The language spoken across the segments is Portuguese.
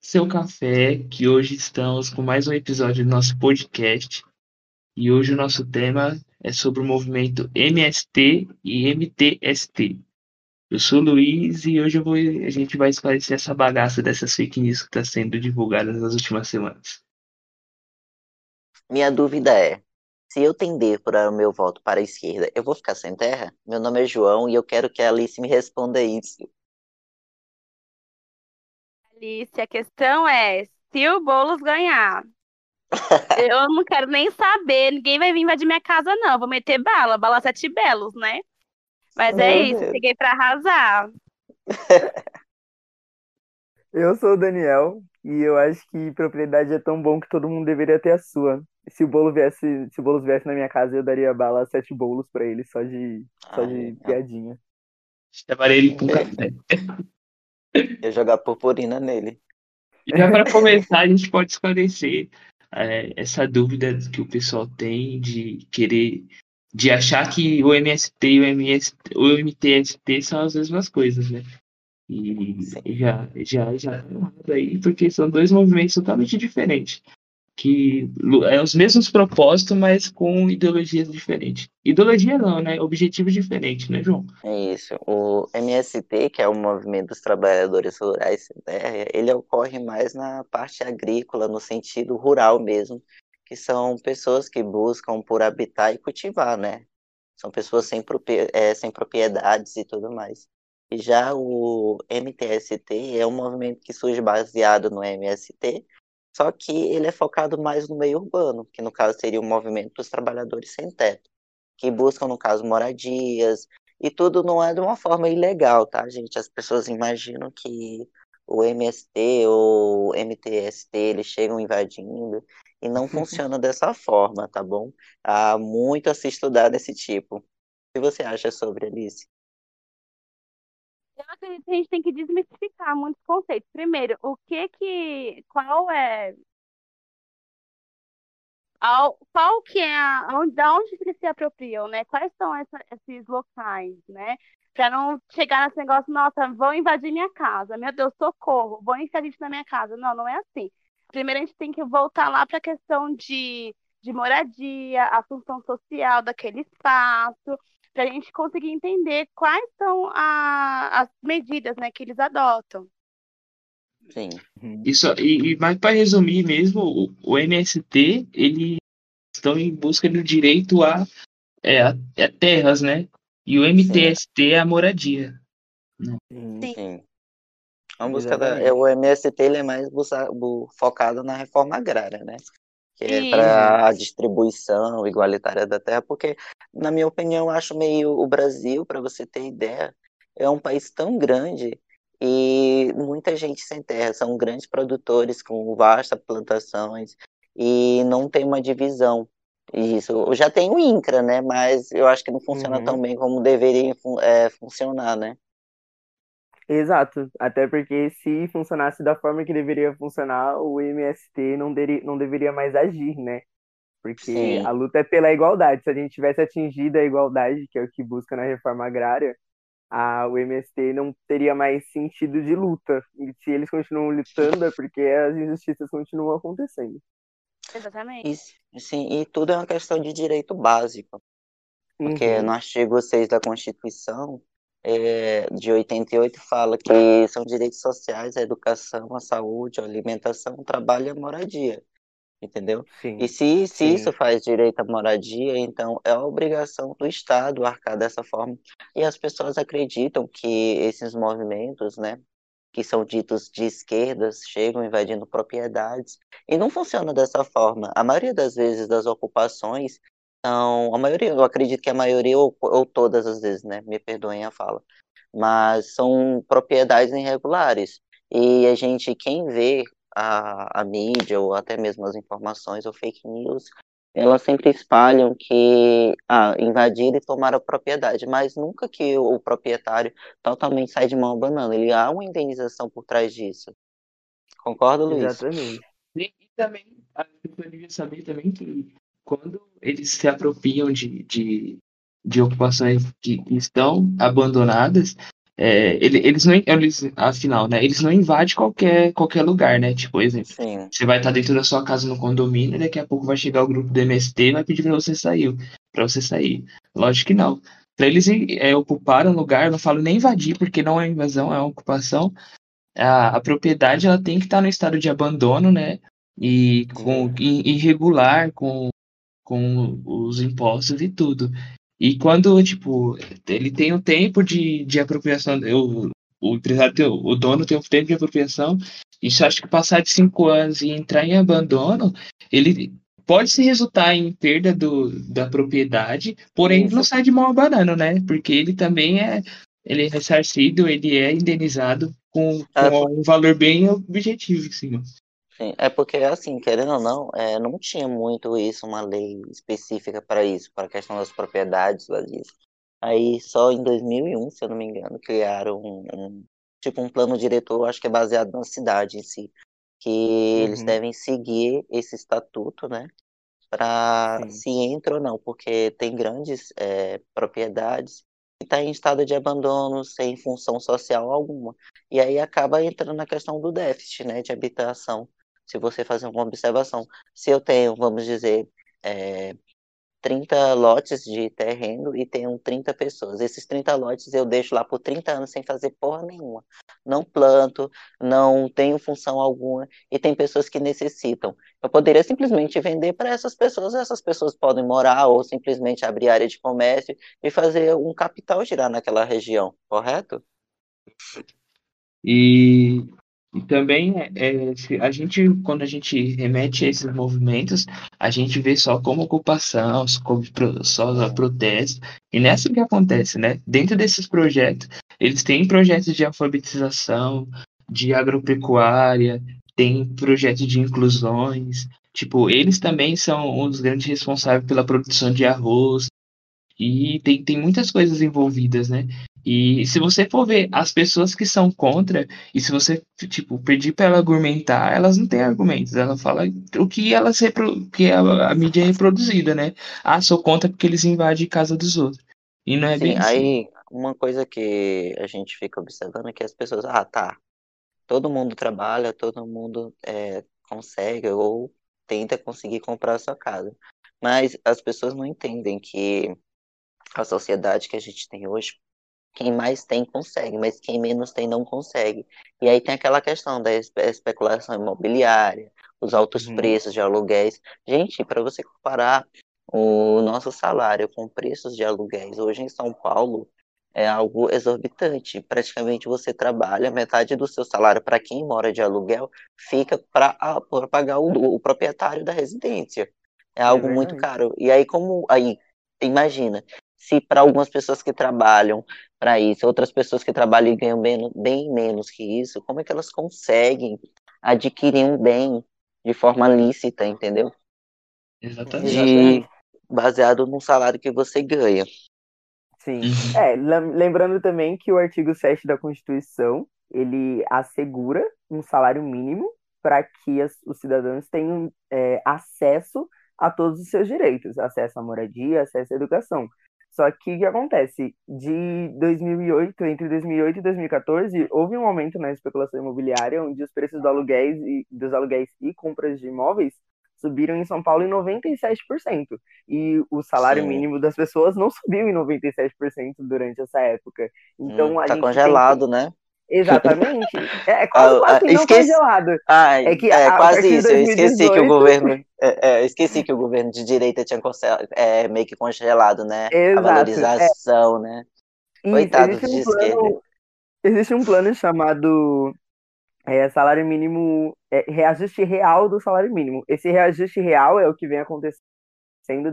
seu café, que hoje estamos com mais um episódio do nosso podcast. E hoje o nosso tema é sobre o movimento MST e MTST. Eu sou Luiz e hoje vou, a gente vai esclarecer essa bagaça dessas fake news que está sendo divulgadas nas últimas semanas. Minha dúvida é: se eu tender para o meu voto para a esquerda, eu vou ficar sem terra? Meu nome é João e eu quero que a Alice me responda isso. Alice, a questão é: se o Boulos ganhar, eu não quero nem saber, ninguém vai vir invadir minha casa, não. Vou meter bala, bala sete belos, né? Mas é Meu isso, Deus. cheguei pra arrasar. Eu sou o Daniel e eu acho que propriedade é tão bom que todo mundo deveria ter a sua. Se o bolo viesse, se o Boulos viesse na minha casa, eu daria bala sete bolos pra ele, só de, só de Ai, não. piadinha. Chamaria ele com café. Eu jogar purpurina nele. E já para começar, a gente pode esclarecer é, essa dúvida que o pessoal tem de querer, de achar que o MST e o, MST, o MTST são as mesmas coisas, né? E Sim. já, já, já tá errado aí, porque são dois movimentos totalmente diferentes. Que é os mesmos propósitos, mas com ideologias diferentes. Ideologia não, né? Objetivos diferentes, né, João? É isso. O MST, que é o Movimento dos Trabalhadores Rurais Terra, ele ocorre mais na parte agrícola, no sentido rural mesmo, que são pessoas que buscam por habitar e cultivar, né? São pessoas sem, é, sem propriedades e tudo mais. E já o MTST é um movimento que surge baseado no MST, só que ele é focado mais no meio urbano, que no caso seria o Movimento dos Trabalhadores Sem Teto, que buscam, no caso, moradias, e tudo não é de uma forma ilegal, tá, gente? As pessoas imaginam que o MST ou o MTST eles chegam invadindo e não funciona dessa forma, tá bom? Há muito a se estudar desse tipo. O que você acha sobre Alice? Acredito que a gente tem que desmistificar muitos conceitos. Primeiro, o que que, qual é, ao- qual que é, a, da onde eles se apropriam, né? Quais são essa- esses locais, né? Pra não chegar nesse negócio, nossa, vão invadir minha casa, meu Deus, socorro, vão enfiar gente na minha casa. Não, não é assim. Primeiro a gente tem que voltar lá para a questão de, de moradia, a função social daquele espaço, para a gente conseguir entender quais são a- as medidas, né, que eles adotam. Sim, Isso, e, e mais para resumir mesmo, o, o MST, eles estão em busca do direito a, é, a, a terras, né? E o MTST é a moradia. Sim. sim. A busca da, é, o MST ele é mais busa- bu- focado na reforma agrária, né? Que é para a distribuição igualitária da terra, porque, na minha opinião, eu acho meio o Brasil, para você ter ideia, é um país tão grande e muita gente sem terra, são grandes produtores com vastas plantações e não tem uma divisão. Isso, já tem o INCRA, né? Mas eu acho que não funciona Uhum. tão bem como deveria é, funcionar, né? Exato, até porque se funcionasse da forma que deveria funcionar, o MST não, deri- não deveria mais agir, né? Porque Sim. a luta é pela igualdade. Se a gente tivesse atingido a igualdade, que é o que busca na reforma agrária, a, o MST não teria mais sentido de luta. E se eles continuam lutando, é porque as injustiças continuam acontecendo. Exatamente. E, sim, e tudo é uma questão de direito básico. Porque Uhum. no artigo 6 da Constituição é, de 88 fala que são direitos sociais a educação, a saúde, a alimentação, o trabalho e a moradia. Entendeu? Sim. E se, se Sim. isso faz direito à moradia, então é a obrigação do Estado arcar dessa forma. E as pessoas acreditam que esses movimentos, né, que são ditos de esquerdas, chegam invadindo propriedades. E não funciona dessa forma. A maioria das vezes das ocupações são. A maioria, eu acredito que a maioria, ou, ou todas as vezes, né? Me perdoem a fala. Mas são propriedades irregulares. E a gente, quem vê a, a mídia, ou até mesmo as informações ou fake news, elas sempre espalham que ah, invadiram e tomaram a propriedade, mas nunca que o, o proprietário totalmente sai de mão abanando. Ele há uma indenização por trás disso. Concorda, Luiz? Exatamente. E, e também, a pessoa devia saber também que quando eles se apropriam de, de, de ocupações que estão abandonadas, é, ele- eles não, eles, afinal, né? Eles não invadem qualquer, qualquer lugar, né? Tipo, exemplo, Sim. você vai estar dentro da sua casa no condomínio, e daqui a pouco vai chegar o grupo do MST e vai pedir pra você sair, para você sair. Lógico que não. Para eles é, ocupar um lugar, não falo nem invadir, porque não é invasão, é uma ocupação. A, a propriedade ela tem que estar no estado de abandono, né? E com irregular, com, com os impostos e tudo. E quando, tipo, ele tem um tempo de, de apropriação, o, o empresário, tem, o dono tem um tempo de apropriação, isso acho que passar de cinco anos e entrar em abandono, ele pode se resultar em perda do, da propriedade, porém não sai de mão abanando, né? Porque ele também é, ele é ressarcido, ele é indenizado com, É, com um valor bem objetivo, assim. Sim, é porque, assim, querendo ou não, é, não tinha muito isso, uma lei específica para isso, para a questão das propriedades vazias. Aí, só em 2001, se eu não me engano, criaram um, um- tipo um plano diretor, acho que é baseado na cidade em si, que eles Uhum. devem seguir esse estatuto, né, para se entra ou não, porque tem grandes é, propriedades que estão em estado de abandono, sem função social alguma. E aí acaba entrando na questão do déficit, né, de habitação se você fazer uma observação. Se eu tenho, vamos dizer, é, 30 lotes de terreno e tenho 30 pessoas, esses 30 lotes eu deixo lá por 30 anos sem fazer porra nenhuma. Não planto, não tenho função alguma e tem pessoas que necessitam. Eu poderia simplesmente vender para essas pessoas, essas pessoas podem morar ou simplesmente abrir área de comércio e fazer um capital girar naquela região, correto? E, e também é, é, a gente, quando a gente remete a esses movimentos, a gente vê só como ocupação, só protesto. E assim que acontece, né? Dentro desses projetos, eles têm projetos de alfabetização, de agropecuária, tem projetos de inclusões. Tipo, eles também são os grandes responsáveis pela produção de arroz. E tem, tem muitas coisas envolvidas, né? E se você for ver as pessoas que são contra, e se você, tipo, pedir para ela argumentar, elas não têm argumentos. Ela fala o que elas que a, a mídia é reproduzida, né? Ah, sou contra porque eles invadem casa dos outros. E não é Sim, bem assim. aí uma coisa que a gente fica observando é que as pessoas, ah, tá, todo mundo trabalha, todo mundo é, consegue ou tenta conseguir comprar a sua casa. Mas as pessoas não entendem que a sociedade que a gente tem hoje, quem mais tem consegue, mas quem menos tem não consegue. E aí tem aquela questão da espe- especulação imobiliária, os altos Uhum. preços de aluguéis. Gente, para você comparar o nosso salário com preços de aluguéis hoje em São Paulo, é algo exorbitante. Praticamente você trabalha, metade do seu salário para quem mora de aluguel fica para pagar o, o proprietário da residência. É algo muito verdade. caro. E aí, como aí, imagina, se para algumas pessoas que trabalham para isso, outras pessoas que trabalham e ganham bem, bem menos que isso, como é que elas conseguem adquirir um bem de forma lícita, entendeu? Exatamente. De baseado no salário que você ganha. Sim. Uhum. É, lem- lembrando também que o artigo 7 da Constituição, ele assegura um salário mínimo para que as- os cidadãos tenham é, acesso a todos os seus direitos, acesso à moradia, acesso à educação. Só que o que acontece? De 2008, entre 2008 e 2014, houve um aumento na especulação imobiliária, onde os preços do aluguéis e, dos aluguéis e compras de imóveis subiram em São Paulo em 97%. E o salário Sim. mínimo das pessoas não subiu em 97% durante essa época. Então Hum, a tá congelado, né? Exatamente. É, é quase, Ah, quase ah, não esqueci- congelado. Ai, É que é, a- a quase isso. Eu esqueci que o 2018 governo. é, é, esqueci que o governo de direita tinha é, meio que congelado, né? A Exato. É, valorização, né? Isso, Coitados existe de um plano, esquerda. existe um plano chamado é, salário mínimo, é, reajuste real do salário mínimo. Esse reajuste real é o que vem acontecendo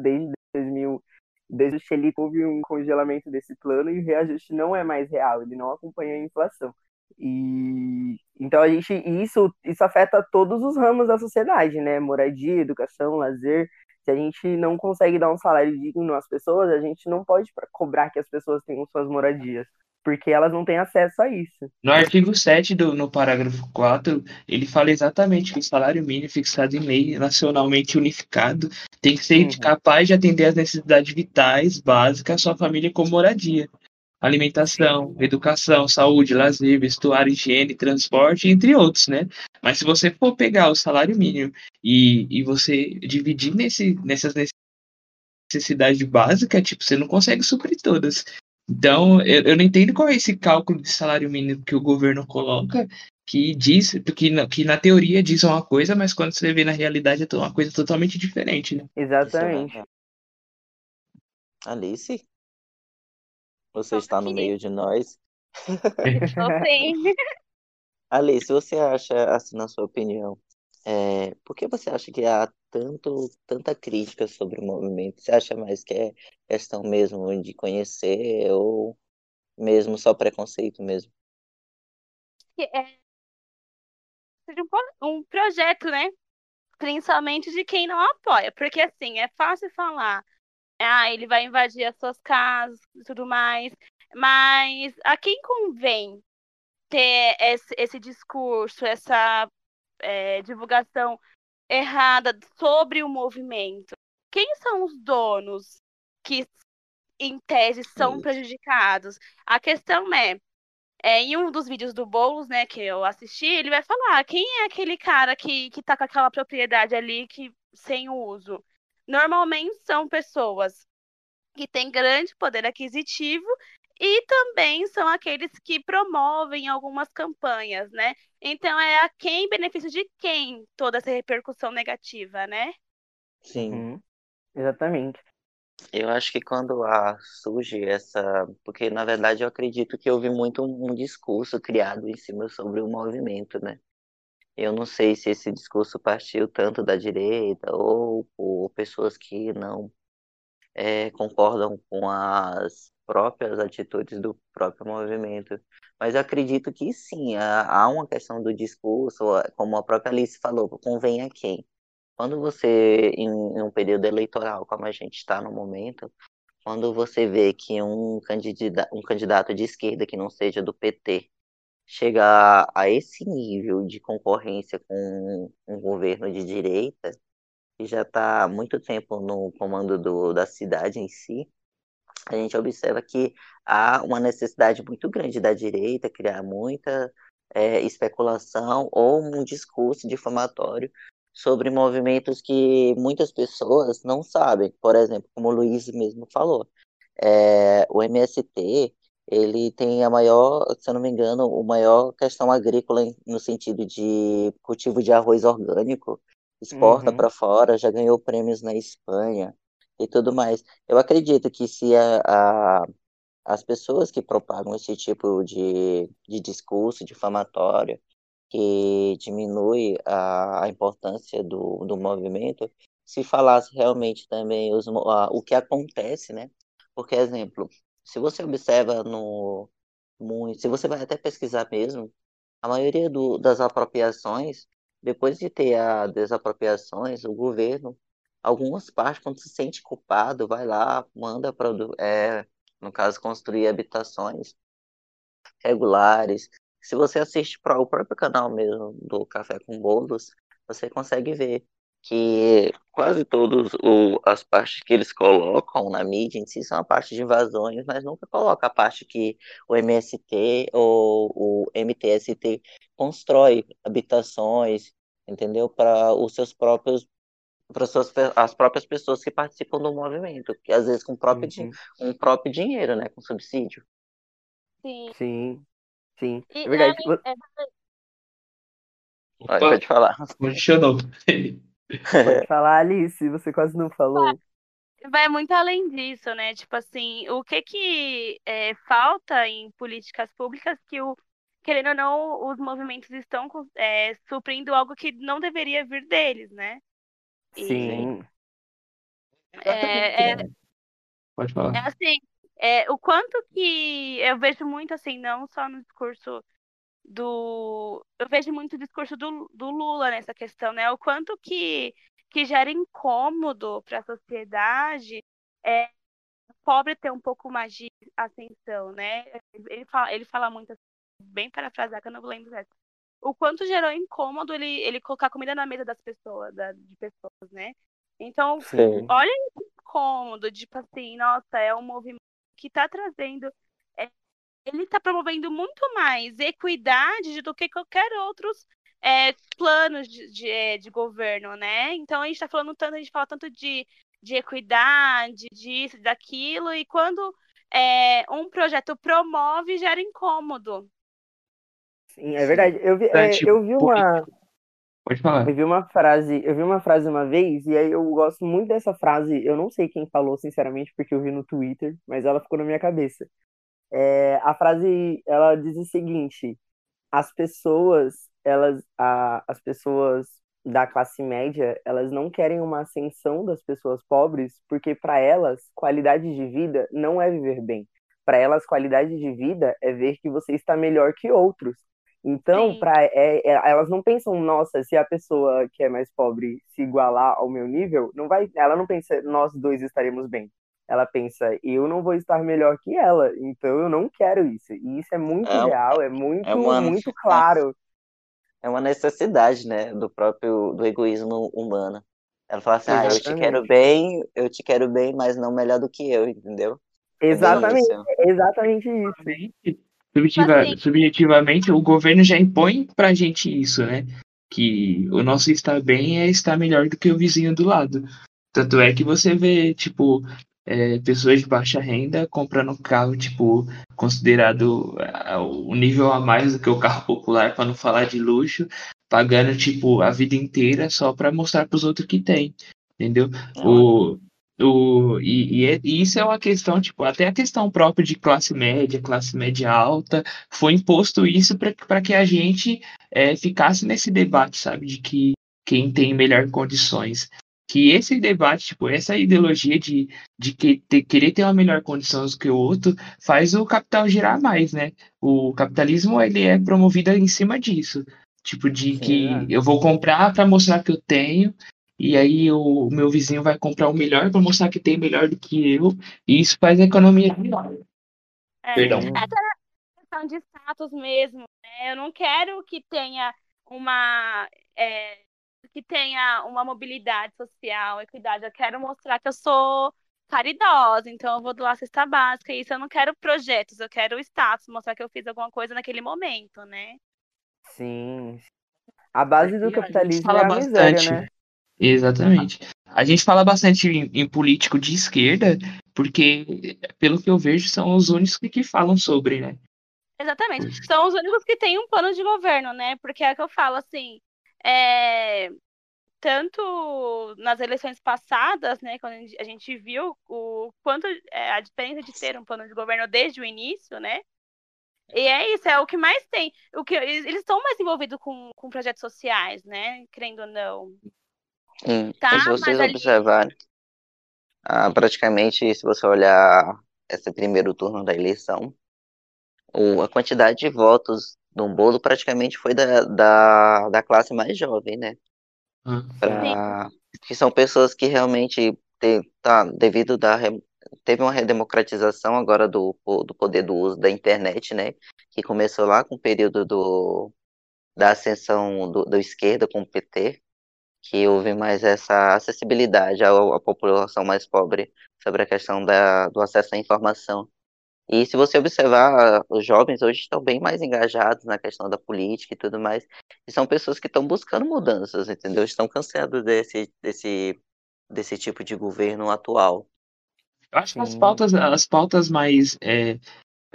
desde 2000, desde o Xelic houve um congelamento desse plano e o reajuste não é mais real, ele não acompanha a inflação. E então a gente isso isso afeta todos os ramos da sociedade, né? Moradia, educação, lazer. Se a gente não consegue dar um salário digno às pessoas, a gente não pode cobrar que as pessoas tenham suas moradias, porque elas não têm acesso a isso. No artigo 7, do, no parágrafo 4, ele fala exatamente que o salário mínimo fixado em lei nacionalmente unificado tem que ser Uhum. capaz de atender às necessidades vitais básicas à sua família com moradia. Alimentação, educação, saúde, lazer, vestuário, higiene, transporte, entre outros, né? Mas se você for pegar o salário mínimo e, e você dividir nesse, nessas necessidades básicas, tipo, você não consegue suprir todas. Então, eu, eu não entendo qual é esse cálculo de salário mínimo que o governo coloca, que diz, que na, que na teoria diz uma coisa, mas quando você vê na realidade é uma coisa totalmente diferente, né? Exatamente. Alice? Você está no meio de nós? Estou sim. Alice, você acha, assim, na sua opinião, é, por que você acha que há tanto, tanta crítica sobre o movimento? Você acha mais que é questão mesmo de conhecer ou mesmo só preconceito mesmo? É, um, um projeto, né? Principalmente de quem não apoia. Porque, assim, é fácil falar ah, ele vai invadir as suas casas e tudo mais. Mas a quem convém ter esse, esse discurso, essa é, divulgação errada sobre o movimento? Quem são os donos que, em tese, são prejudicados? A questão é, é, em um dos vídeos do Boulos, né, que eu assisti, ele vai falar quem é aquele cara que, que tá com aquela propriedade ali que, sem uso normalmente são pessoas que têm grande poder aquisitivo e também são aqueles que promovem algumas campanhas, né? Então é a quem benefício de quem toda essa repercussão negativa, né? Sim. Uhum. Exatamente. Eu acho que quando a, surge essa. Porque, na verdade, eu acredito que houve muito um discurso criado em cima sobre o movimento, né? Eu não sei se esse discurso partiu tanto da direita ou por pessoas que não é, concordam com as próprias atitudes do próprio movimento. Mas eu acredito que sim, há uma questão do discurso, como a própria Alice falou, convém a quem? Quando você, em, um período eleitoral, como a gente está no momento, quando você vê que um candidato, um candidato de esquerda que não seja do PT chegar a esse nível de concorrência com um governo de direita, que já está há muito tempo no comando do, da cidade em si, a gente observa que há uma necessidade muito grande da direita criar muita é, especulação ou um discurso difamatório sobre movimentos que muitas pessoas não sabem. Por exemplo, como o Luiz mesmo falou, é, o MST ele tem a maior, se eu não me engano, o maior questão agrícola no sentido de cultivo de arroz orgânico, exporta Uhum. para fora, já ganhou prêmios na Espanha e tudo mais. Eu acredito que se a, a- as pessoas que propagam esse tipo de, de discurso difamatório, que diminui a, a importância do, do movimento, se falasse realmente também os, a- o que acontece, né? Porque, exemplo, se você observa no muito, se você vai até pesquisar mesmo, a maioria do, das apropriações, depois de ter as desapropriações, o governo, algumas partes, quando se sente culpado, vai lá, manda é, no caso, construir habitações regulares. Se você assiste para o próprio canal mesmo do Café com Bolos, você consegue ver que quase todas as partes que eles colocam na mídia em si são a parte de invasões, mas nunca coloca a parte que o MST ou o MTST constrói habitações, entendeu? Para os seus próprios para as próprias pessoas que participam do movimento, que às vezes com o próprio, Uhum. um próprio dinheiro, né, com subsídio. Sim. Sim, sim. E, É verdade. é, é, Pode, Opa, pode falar. condicionou. Pode falar, Alice, você quase não falou. vai muito além disso, né? Tipo assim, o que que é, falta em políticas públicas que o querendo ou não, os movimentos estão é, suprindo algo que não deveria vir deles, né? E Sim. é, é, Pode é falar. assim, é, o quanto que eu vejo muito assim, não só no discurso do. Eu vejo muito o discurso do, do Lula nessa questão, né? O quanto que, que gera incômodo para a sociedade é o pobre ter um pouco mais de ascensão, né? Ele fala, ele fala muito, assim, bem parafraseado, que eu não lembro certo. O quanto gerou incômodo ele, ele colocar comida na mesa das pessoas, da, de pessoas, né? Então, Sim. olha esse incômodo, tipo assim, nossa, é um movimento que está trazendo ele está promovendo muito mais equidade do que qualquer outros é, planos de, de, é, de, governo, né? Então a gente está falando tanto, a gente fala tanto de, de equidade, disso, daquilo, e quando é, um projeto promove, gera incômodo. Sim, é verdade. Eu vi, é, eu vi uma. Pode falar. Eu vi uma frase, eu vi uma frase uma vez, e aí eu gosto muito dessa frase. Eu não sei quem falou, sinceramente, porque eu vi no Twitter, mas ela ficou na minha cabeça. É, a frase, ela diz o seguinte: as pessoas, elas, a, as pessoas da classe média, elas não querem uma ascensão das pessoas pobres, porque para elas, qualidade de vida não é viver bem. Para elas, qualidade de vida é ver que você está melhor que outros. Então, para é, é, elas não pensam, nossa, se a pessoa que é mais pobre se igualar ao meu nível, não vai, ela não pensa, nós dois estaremos bem. Ela pensa, eu não vou estar melhor que ela, então eu não quero isso. E isso é muito é, real, é muito, é uma, muito claro. É uma necessidade, né, do próprio do egoísmo humano. Ela fala assim, ah, eu te quero bem, eu te quero bem, mas não melhor do que eu, entendeu? Exatamente, exatamente isso. Subjetiva, assim, subjetivamente, o governo já impõe pra gente isso, né? Que o nosso estar bem é estar melhor do que o vizinho do lado. Tanto é que você vê, tipo, é, pessoas de baixa renda comprando um carro, tipo, considerado uh, o nível a mais do que o carro popular, para não falar de luxo, pagando, tipo, a vida inteira só para mostrar para os outros que tem, entendeu? O, o, e, e, é, e, isso é uma questão, tipo, até a questão própria de classe média, classe média alta, foi imposto isso para que a gente é, ficasse nesse debate, sabe, de que quem tem melhor condições. Que esse debate, tipo, essa ideologia de, de que, ter, querer ter uma melhor condição do que o outro, faz o capital girar mais, né? O capitalismo, ele é promovido em cima disso. Tipo, de que é. eu vou comprar para mostrar que eu tenho, e aí o meu vizinho vai comprar o melhor para mostrar que tem melhor do que eu, e isso faz a economia melhor. É, Perdão. Essa é questão de status mesmo, né? Eu não quero que tenha uma é, que tenha uma mobilidade social, equidade. Eu quero mostrar que eu sou caridosa, então eu vou doar cesta básica. Isso eu não quero projetos, eu quero status, mostrar que eu fiz alguma coisa naquele momento, né? Sim. A base do capitalismo é a miséria, né? Exatamente. A gente fala bastante em, em, político de esquerda, porque, pelo que eu vejo, são os únicos que, que falam sobre, né? Exatamente. São os únicos que têm um plano de governo, né? Porque é que eu falo assim. É... Tanto nas eleições passadas, né, quando a gente viu o quanto é, a diferença de ter um plano de governo desde o início, né? E é isso, é o que mais tem. O que eles estão mais envolvidos com, com projetos sociais, né? Querendo ou não. Sim, tá, se vocês observarem, ah, praticamente, se você olhar esse primeiro turno da eleição, o, a quantidade de votos no bolo praticamente foi da, da, da classe mais jovem, né? Hum. Pra, que são pessoas que realmente te, tá, devido da teve uma redemocratização agora do, do poder do uso da internet, né? Que começou lá com o período do, da ascensão do, do esquerda com o PT, que houve mais essa acessibilidade à, à população mais pobre sobre a questão da, do acesso à informação. E se você observar, os jovens hoje estão bem mais engajados na questão da política e tudo mais. E são pessoas que estão buscando mudanças, entendeu? Estão cansados desse, desse, desse tipo de governo atual. Eu acho que as pautas, as pautas mais é,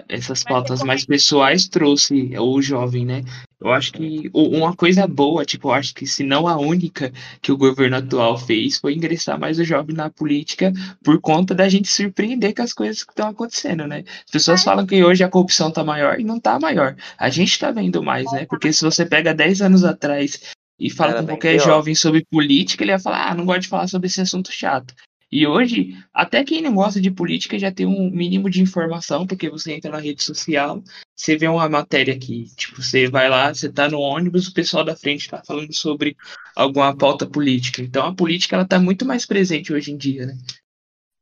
essas pautas mais pessoais trouxe o jovem, né? Eu acho que uma coisa boa, tipo, eu acho que se não a única que o governo atual fez foi ingressar mais o jovem na política por conta da gente surpreender com as coisas que estão acontecendo, né? As pessoas falam que hoje a corrupção tá maior e não tá maior. A gente tá vendo mais, né? Porque se você pega 10 anos atrás e fala Era com qualquer pior. jovem sobre política, ele ia falar, ah, não gosto de falar sobre esse assunto chato. E hoje, até quem não gosta de política já tem um mínimo de informação, porque você entra na rede social, você vê uma matéria aqui, tipo, você vai lá, você tá no ônibus, o pessoal da frente está falando sobre alguma pauta política. Então a política ela tá muito mais presente hoje em dia, né?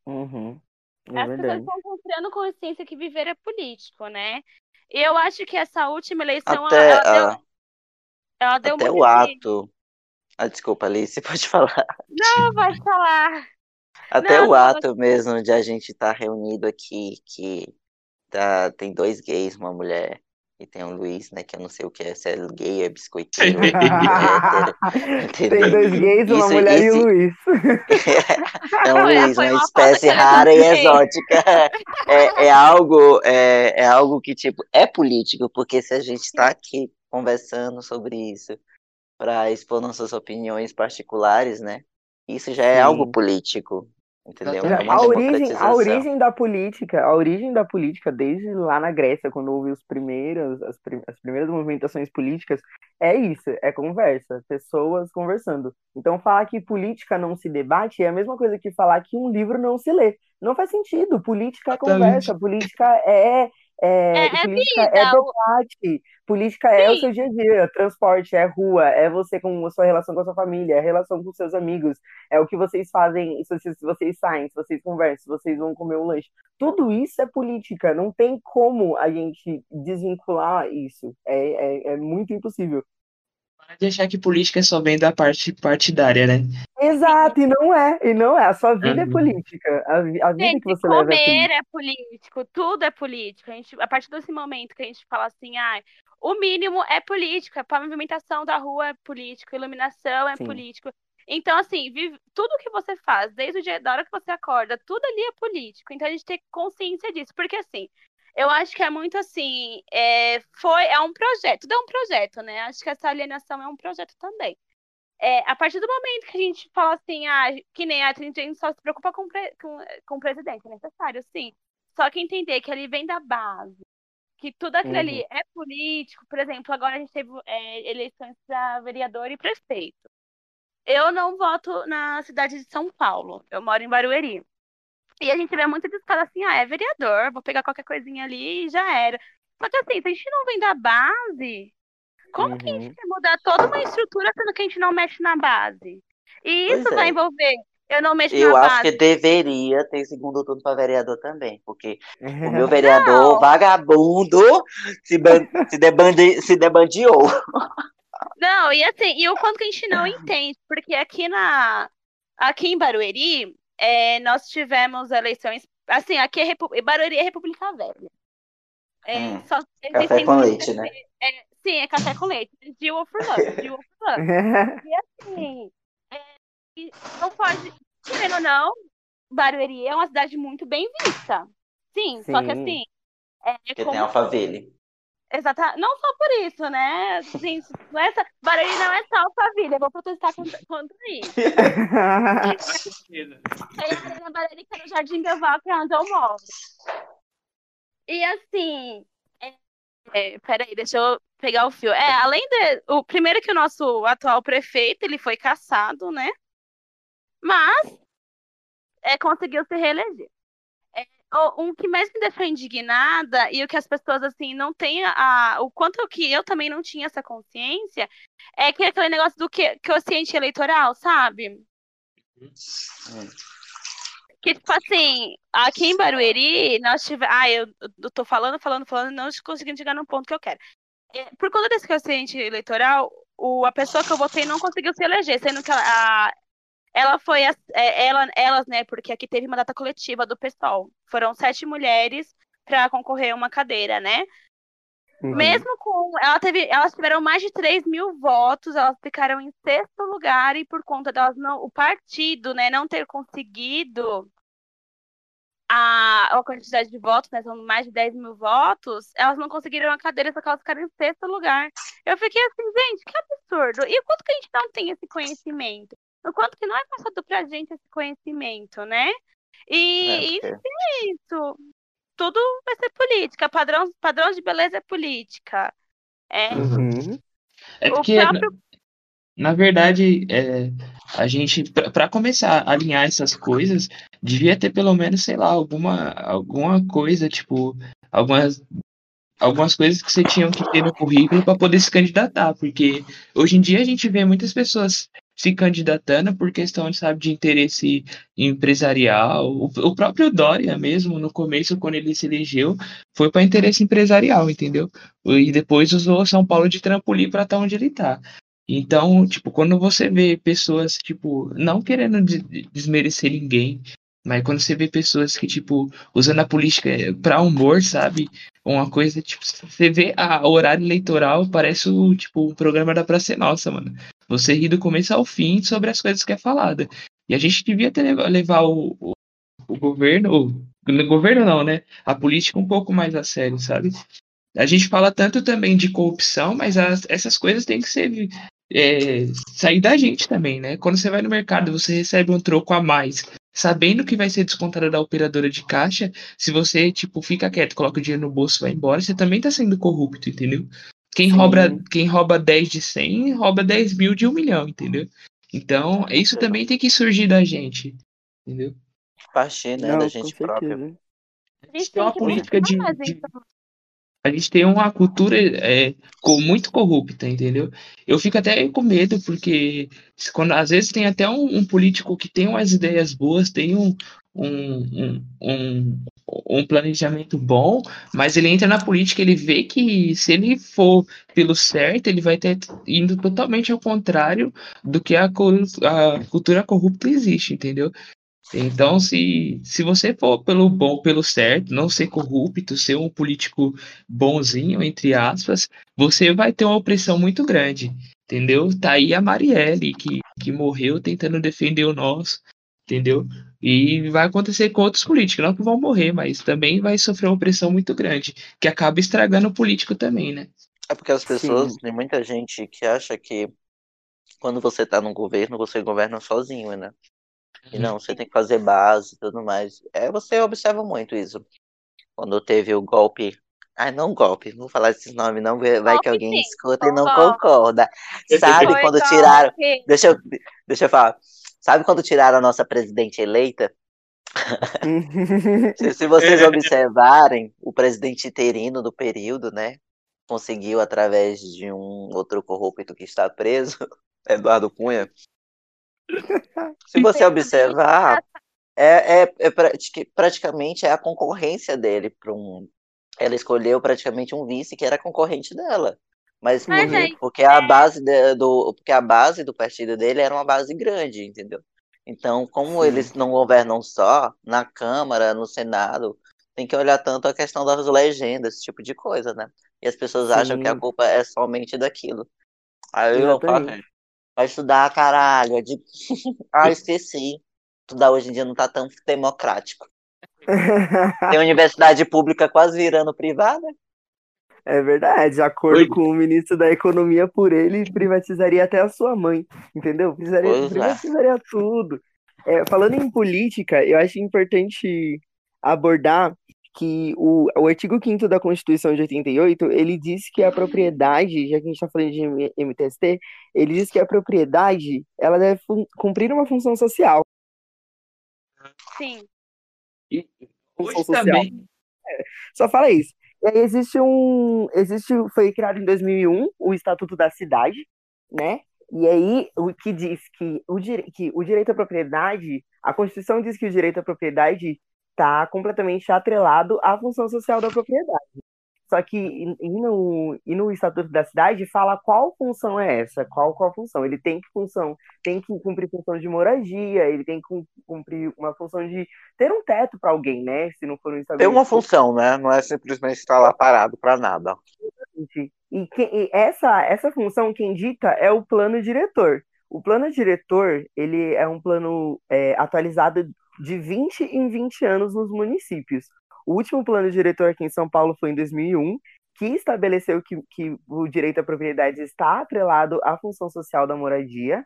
Uhum. É As pessoas estão comprando consciência que viver é político, né? E eu acho que essa última eleição até, ela, ela deu, ela deu até o ato. Ah, desculpa, Alice, pode falar. Não, pode falar. Até não, o ato não... mesmo de a gente estar tá reunido aqui, que tá, tem dois gays, uma mulher e tem o Luiz, né? Que eu não sei o que é, se é gay, é biscoiteiro. é tem dois gays, uma isso, mulher esse... e o Luiz. é um Luiz, uma espécie rara e exótica. É, é, algo, é, é algo que, tipo, é político, porque se a gente está aqui conversando sobre isso para expor nossas opiniões particulares, né? Isso já é Sim. algo político. Entendeu? É a, origem, a origem da política, a origem da política, desde lá na Grécia, quando houve os primeiros, as, as primeiras movimentações políticas, é isso, é conversa, pessoas conversando. Então, falar que política não se debate é a mesma coisa que falar que um livro não se lê. Não faz sentido. Política é conversa, política é, é, é, política é, é debate, política Sim. é o seu dia a dia, transporte, é rua, é você com a sua relação com a sua família, é a relação com seus amigos, é o que vocês fazem, se vocês, se vocês saem, se vocês conversam, se vocês vão comer um lanche. Tudo isso é política, não tem como a gente desvincular isso. É, é, é muito impossível de achar que política só vem da parte partidária, né? Exato, e não é, e não é. A sua vida é uhum. é política. A, a vida gente, que você leva é, é político, tudo é político. A, gente, a partir desse momento que a gente fala assim, ah, o mínimo é político, a pavimentação da rua é político, iluminação é Sim. político. Então, assim, vive, tudo que você faz, desde o dia da hora que você acorda, tudo ali é político. Então a gente tem consciência disso. Porque assim, eu acho que é muito assim, é, foi, é um projeto, tudo é um projeto, né? Acho que essa alienação é um projeto também. É, a partir do momento que a gente fala assim, ah, que nem a gente só se preocupa com, com, com o presidente, é necessário, sim. Só que entender que ele vem da base, que tudo aquilo uhum. ali é político. Por exemplo, agora a gente teve é, eleições para vereador e prefeito. Eu não voto na cidade de São Paulo, eu moro em Barueri. E a gente vê muito discado assim, ah, é vereador, vou pegar qualquer coisinha ali e já era. Só que assim, se a gente não vem da base, como uhum. que a gente quer mudar toda uma estrutura sendo que a gente não mexe na base? E isso vai é. envolver eu não mexo Eu na acho base. que deveria ter segundo turno para vereador também, porque o meu vereador não. vagabundo se, ban se, debandi se debandiou. Não, e assim, e o quanto que a gente não entende, porque aqui na aqui em Barueri, é, nós tivemos eleições. Assim, aqui é Repu... Barueri é República Velha. É, hum, só, café com leite, né? É, sim, é café com leite. De love, for love. e assim, é, não pode, querendo ou não, Barueri é uma cidade muito bem vista. Sim, sim. só que assim. É, Porque como... tem Alphaville. Exatamente. Não só por isso, né? Assim, essa... Barueri não é só Alphaville, eu vou protestar contra, contra isso. Tem a Arena Barueri que é no Jardim Gaval, que é onde eu moro. E assim, é, é, peraí, deixa eu pegar o fio. É, além de. O primeiro que o nosso atual prefeito ele foi caçado, né? Mas é, conseguiu se reeleger um que mais me deixou indignada e o que as pessoas assim não têm a, o quanto que eu também não tinha essa consciência é que é aquele negócio do que consciente eleitoral, sabe? Que, tipo assim, aqui em Barueri, nós tivemos. Ah, eu, eu tô falando, falando, falando, não conseguindo chegar no ponto que eu quero. É, por conta desse consciente eleitoral, o, a pessoa que eu votei não conseguiu se eleger, sendo que a, ela foi, é, ela, elas, né, porque aqui teve uma data coletiva do PSOL. Foram sete mulheres para concorrer a uma cadeira, né? Uhum. Mesmo com. Ela teve, elas tiveram mais de 3 mil votos, elas ficaram em sexto lugar e por conta delas não. O partido, né, não ter conseguido a, a quantidade de votos, né, são mais de 10 mil votos, elas não conseguiram a cadeira, só que elas ficaram em sexto lugar. Eu fiquei assim, gente, que absurdo. E quanto que a gente não tem esse conhecimento? O quanto que não é passado pra gente esse conhecimento, né? E é, isso é isso. Tudo vai ser política. Padrão, padrão de beleza é política. É, uhum. é porque, próprio... na, na, verdade, é, a gente, para começar a alinhar essas coisas, devia ter pelo menos, sei lá, alguma, alguma coisa, tipo, algumas algumas coisas que você tinha que ter no currículo para poder se candidatar, porque hoje em dia a gente vê muitas pessoas se candidatando por questão, sabe, de interesse empresarial. O, próprio Dória mesmo, no começo, quando ele se elegeu, foi para interesse empresarial, entendeu? E depois usou São Paulo de trampolim para estar onde ele está. Então, tipo, quando você vê pessoas, tipo, não querendo desmerecer ninguém, Mas quando você vê pessoas que, tipo, usando a política pra humor, sabe? Uma coisa, tipo, você vê a, horário eleitoral, parece o, tipo, o programa da Praça é Nossa, mano. Você ri do começo ao fim sobre as coisas que é falada. E a gente devia ter, levar o, o, o governo, o governo não, né? A política um pouco mais a sério, sabe? A gente fala tanto também de corrupção, mas as, essas coisas têm que ser é, sair da gente também, né? Quando você vai no mercado, você recebe um troco a mais, sabendo que vai ser descontado da operadora de caixa. Se você, tipo, fica quieto, coloca o dinheiro no bolso e vai embora, você também tá sendo corrupto, entendeu? Quem rouba, quem rouba 10 de 100, rouba 10 mil de 1 milhão, entendeu? Então, isso também tem que surgir da gente, entendeu? Partir, né, Não, da gente própria. A gente tem uma política de, de, a gente tem uma cultura é, muito corrupta, entendeu? Eu fico até com medo, porque quando, às vezes tem até um, um político que tem umas ideias boas, tem um, um, um, um, planejamento bom, mas ele entra na política, ele vê que se ele for pelo certo, ele vai ter indo totalmente ao contrário do que a, a cultura corrupta existe, entendeu? Então, se, se você for pelo bom, pelo certo, não ser corrupto, ser um político bonzinho, entre aspas, você vai ter uma opressão muito grande, entendeu? Tá aí a Marielle, que, que morreu tentando defender o nosso, entendeu? E vai acontecer com outros políticos, não que vão morrer, mas também vai sofrer uma opressão muito grande, que acaba estragando o político também, né? É porque as pessoas, Sim. tem muita gente que acha que quando você tá no governo, você governa sozinho, né? E não, você tem que fazer base e tudo mais. É, você observa muito isso. Quando teve o golpe. Ai, não golpe, não vou falar esses nomes, não. Vai golpe que alguém sim. escuta e não concorda. Sabe Foi quando golpe. tiraram. Deixa eu, deixa eu falar. Sabe quando tiraram a nossa presidente eleita? se, se vocês observarem, o presidente interino do período, né? Conseguiu, através de um outro corrupto que está preso, Eduardo Cunha, se você observar, é, é, é praticamente é a concorrência dele para um. Ela escolheu praticamente um vice que era concorrente dela. Mas quê? Porque a base do porque a base do partido dele era uma base grande, entendeu? Então, como Sim. eles não governam só na Câmara, no Senado, tem que olhar tanto a questão das legendas, esse tipo de coisa, né? E as pessoas Sim. acham que a culpa é somente daquilo. Aí eu falo, Vai estudar, caralho. É de... ah, esqueci. Estudar hoje em dia não tá tão democrático. Tem universidade pública quase virando privada. É verdade, de acordo Oi. com o ministro da Economia, por ele, privatizaria até a sua mãe, entendeu? Privatizaria, é. privatizaria é. tudo. É, falando em política, eu acho importante abordar que o, o artigo 5 da Constituição de 88, ele diz que a propriedade, já que a gente está falando de MTST, ele diz que a propriedade, ela deve cumprir uma função social. Sim. E função social. também. É, só fala isso. E aí existe um, existe, foi criado em 2001 o Estatuto da Cidade, né? E aí, o que diz que o, que o direito à propriedade, a Constituição diz que o direito à propriedade está completamente atrelado à função social da propriedade. Só que e no, e no Estatuto da Cidade fala qual função é essa, qual qual função. Ele tem que função, tem que cumprir função de moradia, ele tem que cumprir uma função de ter um teto para alguém, né? Se não for um Tem uma função, né? Não é simplesmente estar lá parado para nada. E, que, e essa essa função quem dita é o plano diretor. O plano diretor ele é um plano é, atualizado de 20 em 20 anos nos municípios. O último plano diretor aqui em São Paulo foi em 2001, que estabeleceu que, que o direito à propriedade está atrelado à função social da moradia.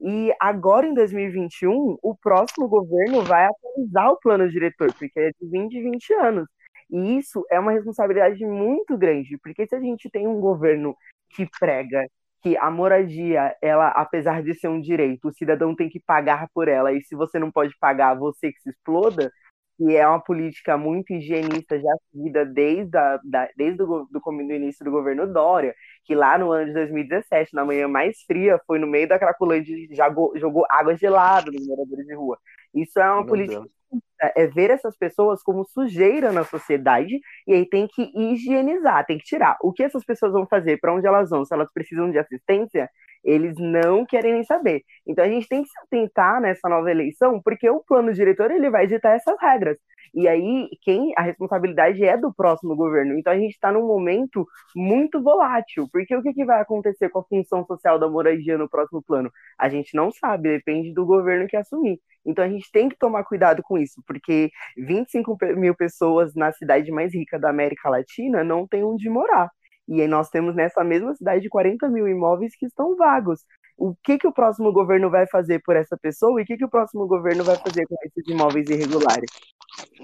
E agora, em 2021, o próximo governo vai atualizar o plano diretor, porque é de 20 em 20 anos. E isso é uma responsabilidade muito grande, porque se a gente tem um governo que prega que a moradia, ela, apesar de ser um direito, o cidadão tem que pagar por ela, e se você não pode pagar, você que se exploda, que é uma política muito higienista já seguida desde, a, da, desde o do, do início do governo Dória, que lá no ano de 2017, na manhã mais fria, foi no meio da Cracolândia e jogou, jogou água gelada nos moradores de rua. Isso é uma Meu política Deus é ver essas pessoas como sujeira na sociedade e aí tem que higienizar, tem que tirar. O que essas pessoas vão fazer, para onde elas vão, se elas precisam de assistência, Eles não querem nem saber. Então a gente tem que se atentar nessa nova eleição, porque o plano diretor ele vai ditar essas regras. E aí, quem a responsabilidade é do próximo governo. Então a gente está num momento muito volátil, porque o que, que vai acontecer com a função social da moradia no próximo plano? A gente não sabe, depende do governo que assumir. Então a gente tem que tomar cuidado com isso, porque 25 mil pessoas na cidade mais rica da América Latina não tem onde morar. E aí nós temos nessa mesma cidade 40 mil imóveis que estão vagos. O que, que o próximo governo vai fazer por essa pessoa e o que, que o próximo governo vai fazer com esses imóveis irregulares?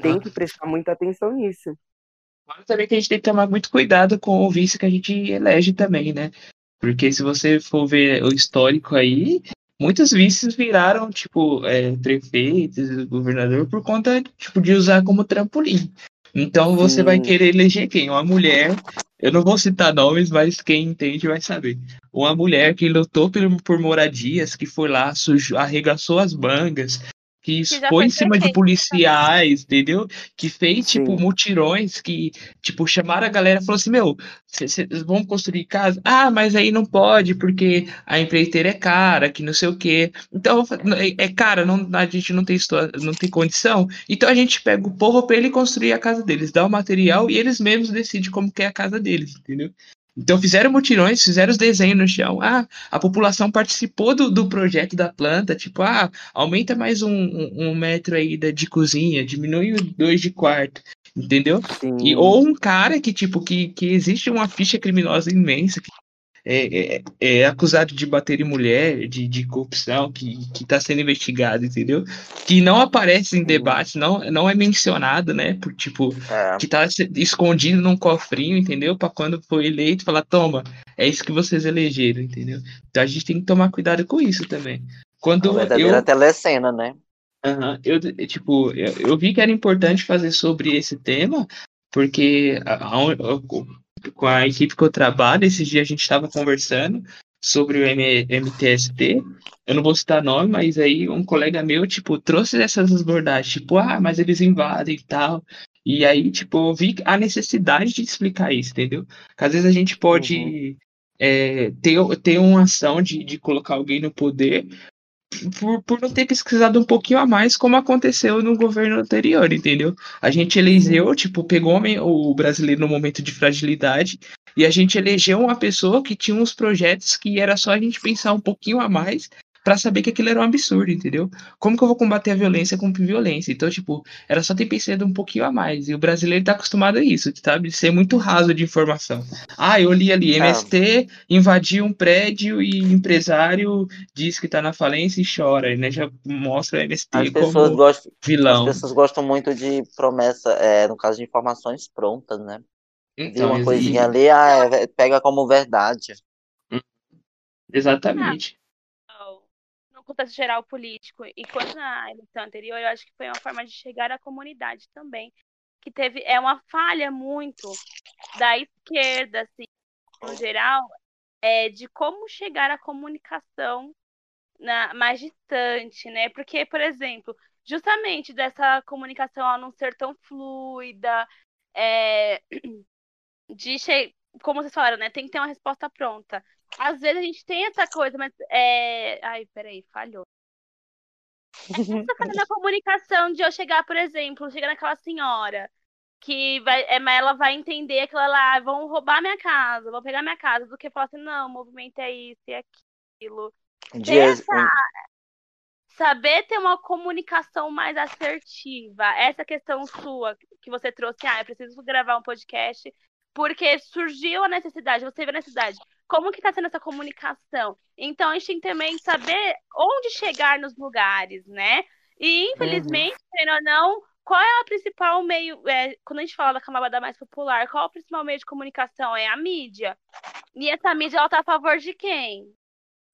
Tem que prestar muita atenção nisso. Claro também que a gente tem que tomar muito cuidado com o vice que a gente elege também, né? Porque se você for ver o histórico aí, muitos vices viraram, tipo, é, prefeitos, governador, por conta, tipo, de usar como trampolim. Então você Sim. vai querer eleger quem? Uma mulher eu não vou citar nomes, mas quem entende vai saber. Uma mulher que lutou por, por moradias, que foi lá, sujou, arregaçou as mangas, que foi em cima de policiais, entendeu? Que fez, Sim. tipo, mutirões, que, tipo, chamaram a galera e falou assim, meu, vocês vão construir casa? Ah, mas aí não pode, porque a empreiteira é cara, que não sei o quê. Então, é, é cara, não, a gente não tem, não tem condição. Então a gente pega o povo para ele construir a casa deles, dá o material e eles mesmos decidem como que é a casa deles, entendeu? Então fizeram mutirões, fizeram os desenhos no chão. Ah, a população participou do, do projeto da planta, tipo, ah, aumenta mais um, um, um metro aí da, de cozinha, diminui dois de quarto, entendeu? E, ou um cara que, tipo, que, que existe uma ficha criminosa imensa, que é, é, é, acusado de bater em mulher, de, de corrupção, que está sendo investigado, entendeu? Que não aparece em debates, não, não é mencionado, né? Por, tipo, é. que está escondido num cofrinho, entendeu? Para quando for eleito, falar, toma, é isso que vocês elegeram, entendeu? Então a gente tem que tomar cuidado com isso também. Quando a verdadeira eu... telecena, né? Uhum, eu, tipo, eu, eu vi que era importante fazer sobre esse tema, porque a, a, com a equipe que eu trabalho, esses dias a gente estava conversando sobre o M MTST. Eu não vou citar nome, mas aí um colega meu, tipo, trouxe essas abordagens, tipo, ah, mas eles invadem e tal. E aí, tipo, eu vi a necessidade de explicar isso, entendeu? Porque às vezes a gente pode uhum. é, ter, ter uma ação de, de colocar alguém no poder, por, por não ter pesquisado um pouquinho a mais, como aconteceu no governo anterior, entendeu? A gente elegeu, tipo, pegou o brasileiro no momento de fragilidade e a gente elegeu uma pessoa que tinha uns projetos que era só a gente pensar um pouquinho a mais para saber que aquilo era um absurdo, entendeu? Como que eu vou combater a violência com violência? Então, tipo, era só ter pensado um pouquinho a mais. E o brasileiro tá acostumado a isso, sabe? Ser muito raso de informação. Ah, eu li ali, MST invadiu um prédio e empresário diz que tá na falência e chora, né? Já mostra o MST as como gostam, vilão. As pessoas gostam muito de promessa, é, no caso de informações prontas, né? Então, uma coisinha ali, ah, é, pega como verdade. Exatamente contexto geral político e quanto na eleição anterior, eu acho que foi uma forma de chegar à comunidade também, que teve é uma falha muito da esquerda, assim, no geral, é de como chegar à comunicação na, mais distante, né? Porque, por exemplo, justamente dessa comunicação não ser tão fluida, é, de como vocês falaram, né? Tem que ter uma resposta pronta às vezes a gente tem essa coisa, mas é. Ai, peraí, falhou. É essa falha na comunicação de eu chegar, por exemplo, chegar naquela senhora que vai, é, ela vai entender que ela ah, vão roubar minha casa, vão pegar minha casa, do que falar assim, não, o movimento é isso e aquilo. Dias... Essa, saber ter uma comunicação mais assertiva. Essa questão sua que você trouxe, ah, eu preciso gravar um podcast porque surgiu a necessidade, você vê a necessidade como que está sendo essa comunicação. Então, a gente tem também que saber onde chegar nos lugares, né? E, infelizmente, uhum. ou não, qual é o principal meio, é, quando a gente fala da camada mais popular, qual é o principal meio de comunicação? É a mídia. E essa mídia, ela tá a favor de quem?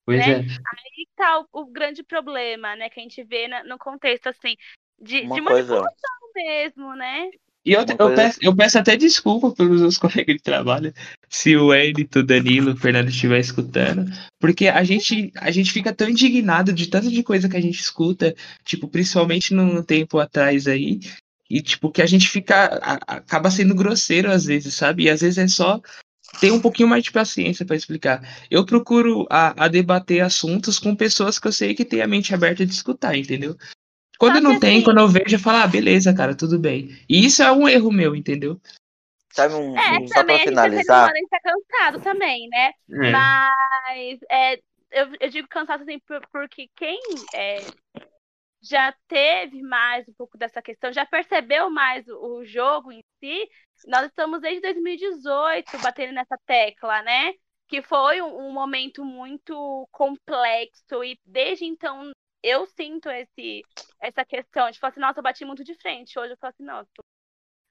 Pois né? é. Aí tá o, o, grande problema, né, que a gente vê na, no contexto, assim, de, uma de manipulação coisa... mesmo, né? E eu, eu, peço, eu peço até desculpa pelos meus colegas de trabalho, se o o Danilo, o Fernando estiver escutando, porque a gente, a gente fica tão indignado de tanta de coisa que a gente escuta, tipo, principalmente no tempo atrás aí, e tipo, que a gente fica, a, acaba sendo grosseiro às vezes, sabe? E às vezes é só tenha um pouquinho mais de paciência para explicar. Eu procuro a, a, debater assuntos com pessoas que eu sei que têm a mente aberta de escutar, entendeu? Quando não tem, assim quando eu vejo, eu falo, ah, beleza, cara, tudo bem. E isso é um erro meu, entendeu? Sabe um, é, um só pra finalizar? A gente tá cansado também, né? É. Mas é, eu, eu, digo cansado assim porque quem é, já teve mais um pouco dessa questão, já percebeu mais o, o jogo em si, nós estamos desde 2018 batendo nessa tecla, né? Que foi um, um momento muito complexo e desde então eu sinto esse, essa questão de falar assim, nossa, eu bati muito de frente. Hoje eu falo assim, não, tô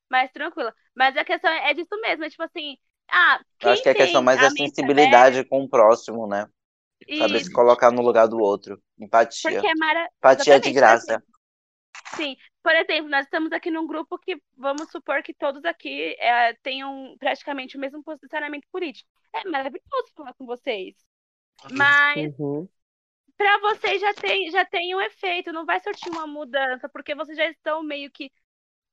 mais tranquila. Mas a questão é disso mesmo, é tipo assim, ah, eu acho que a questão mais é a sensibilidade com o próximo, né? Saber se colocar no lugar do outro. Empatia. Porque é mara... Empatia de graça. Sim. Por exemplo, nós estamos aqui num grupo que vamos supor que todos aqui é, tenham praticamente o mesmo posicionamento político. É maravilhoso falar com vocês. Mas uhum para vocês já tem, já tem um efeito, não vai surtir uma mudança, porque vocês já estão meio que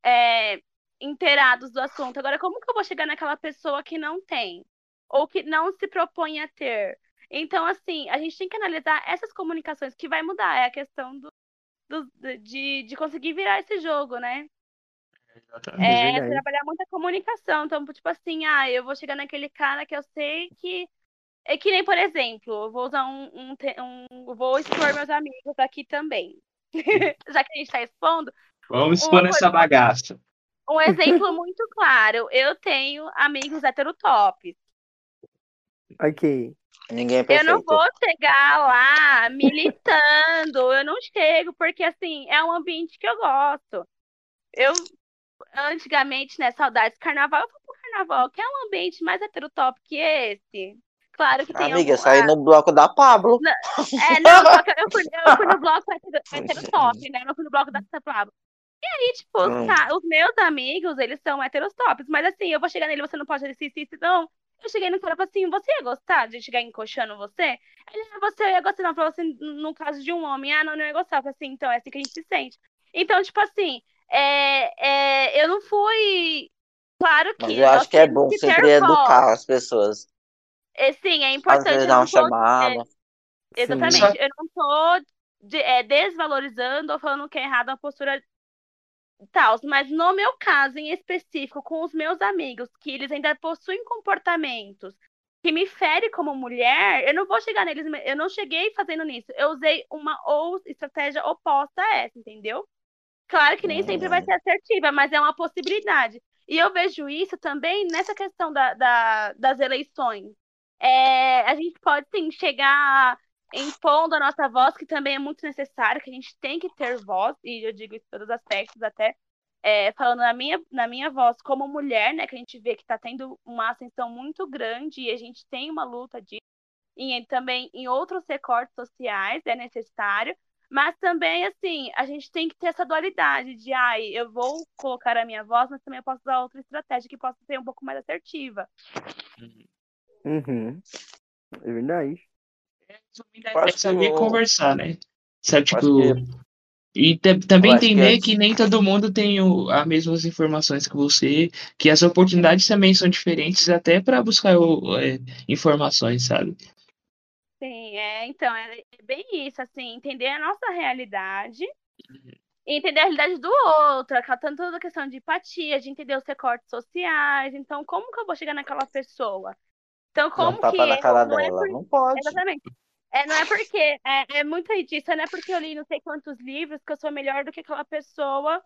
é, inteirados do assunto. Agora, como que eu vou chegar naquela pessoa que não tem? Ou que não se propõe a ter? Então, assim, a gente tem que analisar essas comunicações que vai mudar. É a questão do, do de, de conseguir virar esse jogo, né? É, é trabalhar muita comunicação. Então, tipo assim, ah, eu vou chegar naquele cara que eu sei que é que nem, por exemplo, eu vou usar um, um, um vou expor meus amigos aqui também. Já que a gente está expondo. Vamos expor essa bagaça. Um exemplo muito claro. Eu tenho amigos heterotops. Ok. Ninguém é perfeito. Eu não vou chegar lá militando. eu não chego, porque assim, é um ambiente que eu gosto. Eu, antigamente, né, saudades carnaval, eu vou pro carnaval, que é um ambiente mais heterotop que esse. Claro que tem. Amiga, algum... saí no bloco da Pablo. Não, é, não, eu fui, eu fui no bloco heterotop, né? Eu fui no bloco da Pablo. E aí, tipo, hum. tá, os meus amigos, eles são heterotops, mas assim, eu vou chegar nele, você não pode isso, isso, não. Eu cheguei no cara e falei assim, você ia gostar de chegar encoxando você? Ele, ah, você ia gostar, não, falou assim, no caso de um homem, ah, não, não ia gostar. Eu falei assim, então é assim que a gente se sente. Então, tipo assim, é, é, eu não fui. Claro que. Mas eu acho que é bom sempre educar as pessoas. É, sim, é importante. Às vezes dar uma chamada. É, exatamente. Sim. Eu não tô de, é, desvalorizando ou falando que é errado a postura tal, mas no meu caso em específico, com os meus amigos, que eles ainda possuem comportamentos que me ferem como mulher, eu não vou chegar neles, eu não cheguei fazendo nisso. Eu usei uma ou estratégia oposta a essa, entendeu? Claro que nem sempre vai uhum. ser assertiva, mas é uma possibilidade. E eu vejo isso também nessa questão da, da das eleições é, a gente pode sim chegar impondo a nossa voz, que também é muito necessário, que a gente tem que ter voz, e eu digo isso em todos os aspectos, até é, falando na minha, na minha voz como mulher, né, que a gente vê que está tendo uma ascensão muito grande e a gente tem uma luta disso, e também em outros recortes sociais é necessário, mas também, assim, a gente tem que ter essa dualidade de, ai, eu vou colocar a minha voz, mas também eu posso usar outra estratégia que possa ser um pouco mais assertiva. Uhum. Uhum. É verdade. É, saber conversar, né? Sabe, tipo. Que... E também entender que, é... que, nem todo mundo tem o, as mesmas informações que você, que as oportunidades também são diferentes até para buscar o, é, informações, sabe? Sim, é, então, é bem isso, assim, entender a nossa realidade uhum. entender a realidade do outro, tanto toda a questão de empatia, de entender os recortes sociais, então como que eu vou chegar naquela pessoa? Então, como não que. Na cara não, é dela. Por... não pode. Exatamente. É, não é porque. É, é muito disso, não é porque eu li não sei quantos livros que eu sou melhor do que aquela pessoa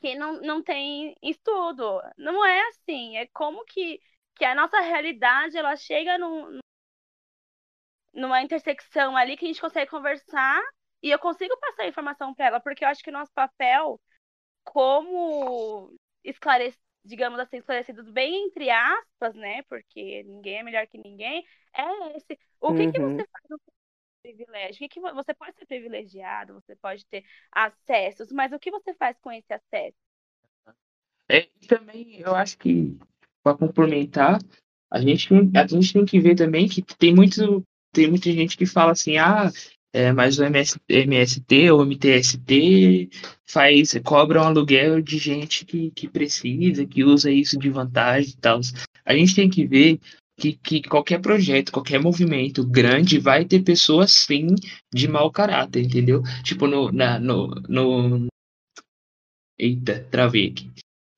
que não, não tem estudo. Não é assim. É como que, que a nossa realidade ela chega num, numa intersecção ali que a gente consegue conversar e eu consigo passar a informação para ela, porque eu acho que o nosso papel como esclarecer digamos assim, esclarecidos bem entre aspas, né? Porque ninguém é melhor que ninguém, é esse. O que, uhum. que você faz no privilégio? O que, que você pode ser privilegiado, você pode ter acessos, mas o que você faz com esse acesso? É, também eu acho que para complementar, a gente, a gente tem que ver também que tem muito tem muita gente que fala assim, ah, é, mas o MS, MST ou MTST faz, cobra um aluguel de gente que, que precisa, que usa isso de vantagem e tal. A gente tem que ver que, que qualquer projeto, qualquer movimento grande vai ter pessoas sim de mau caráter, entendeu? Tipo, no, na, no, no... Eita, travei aqui.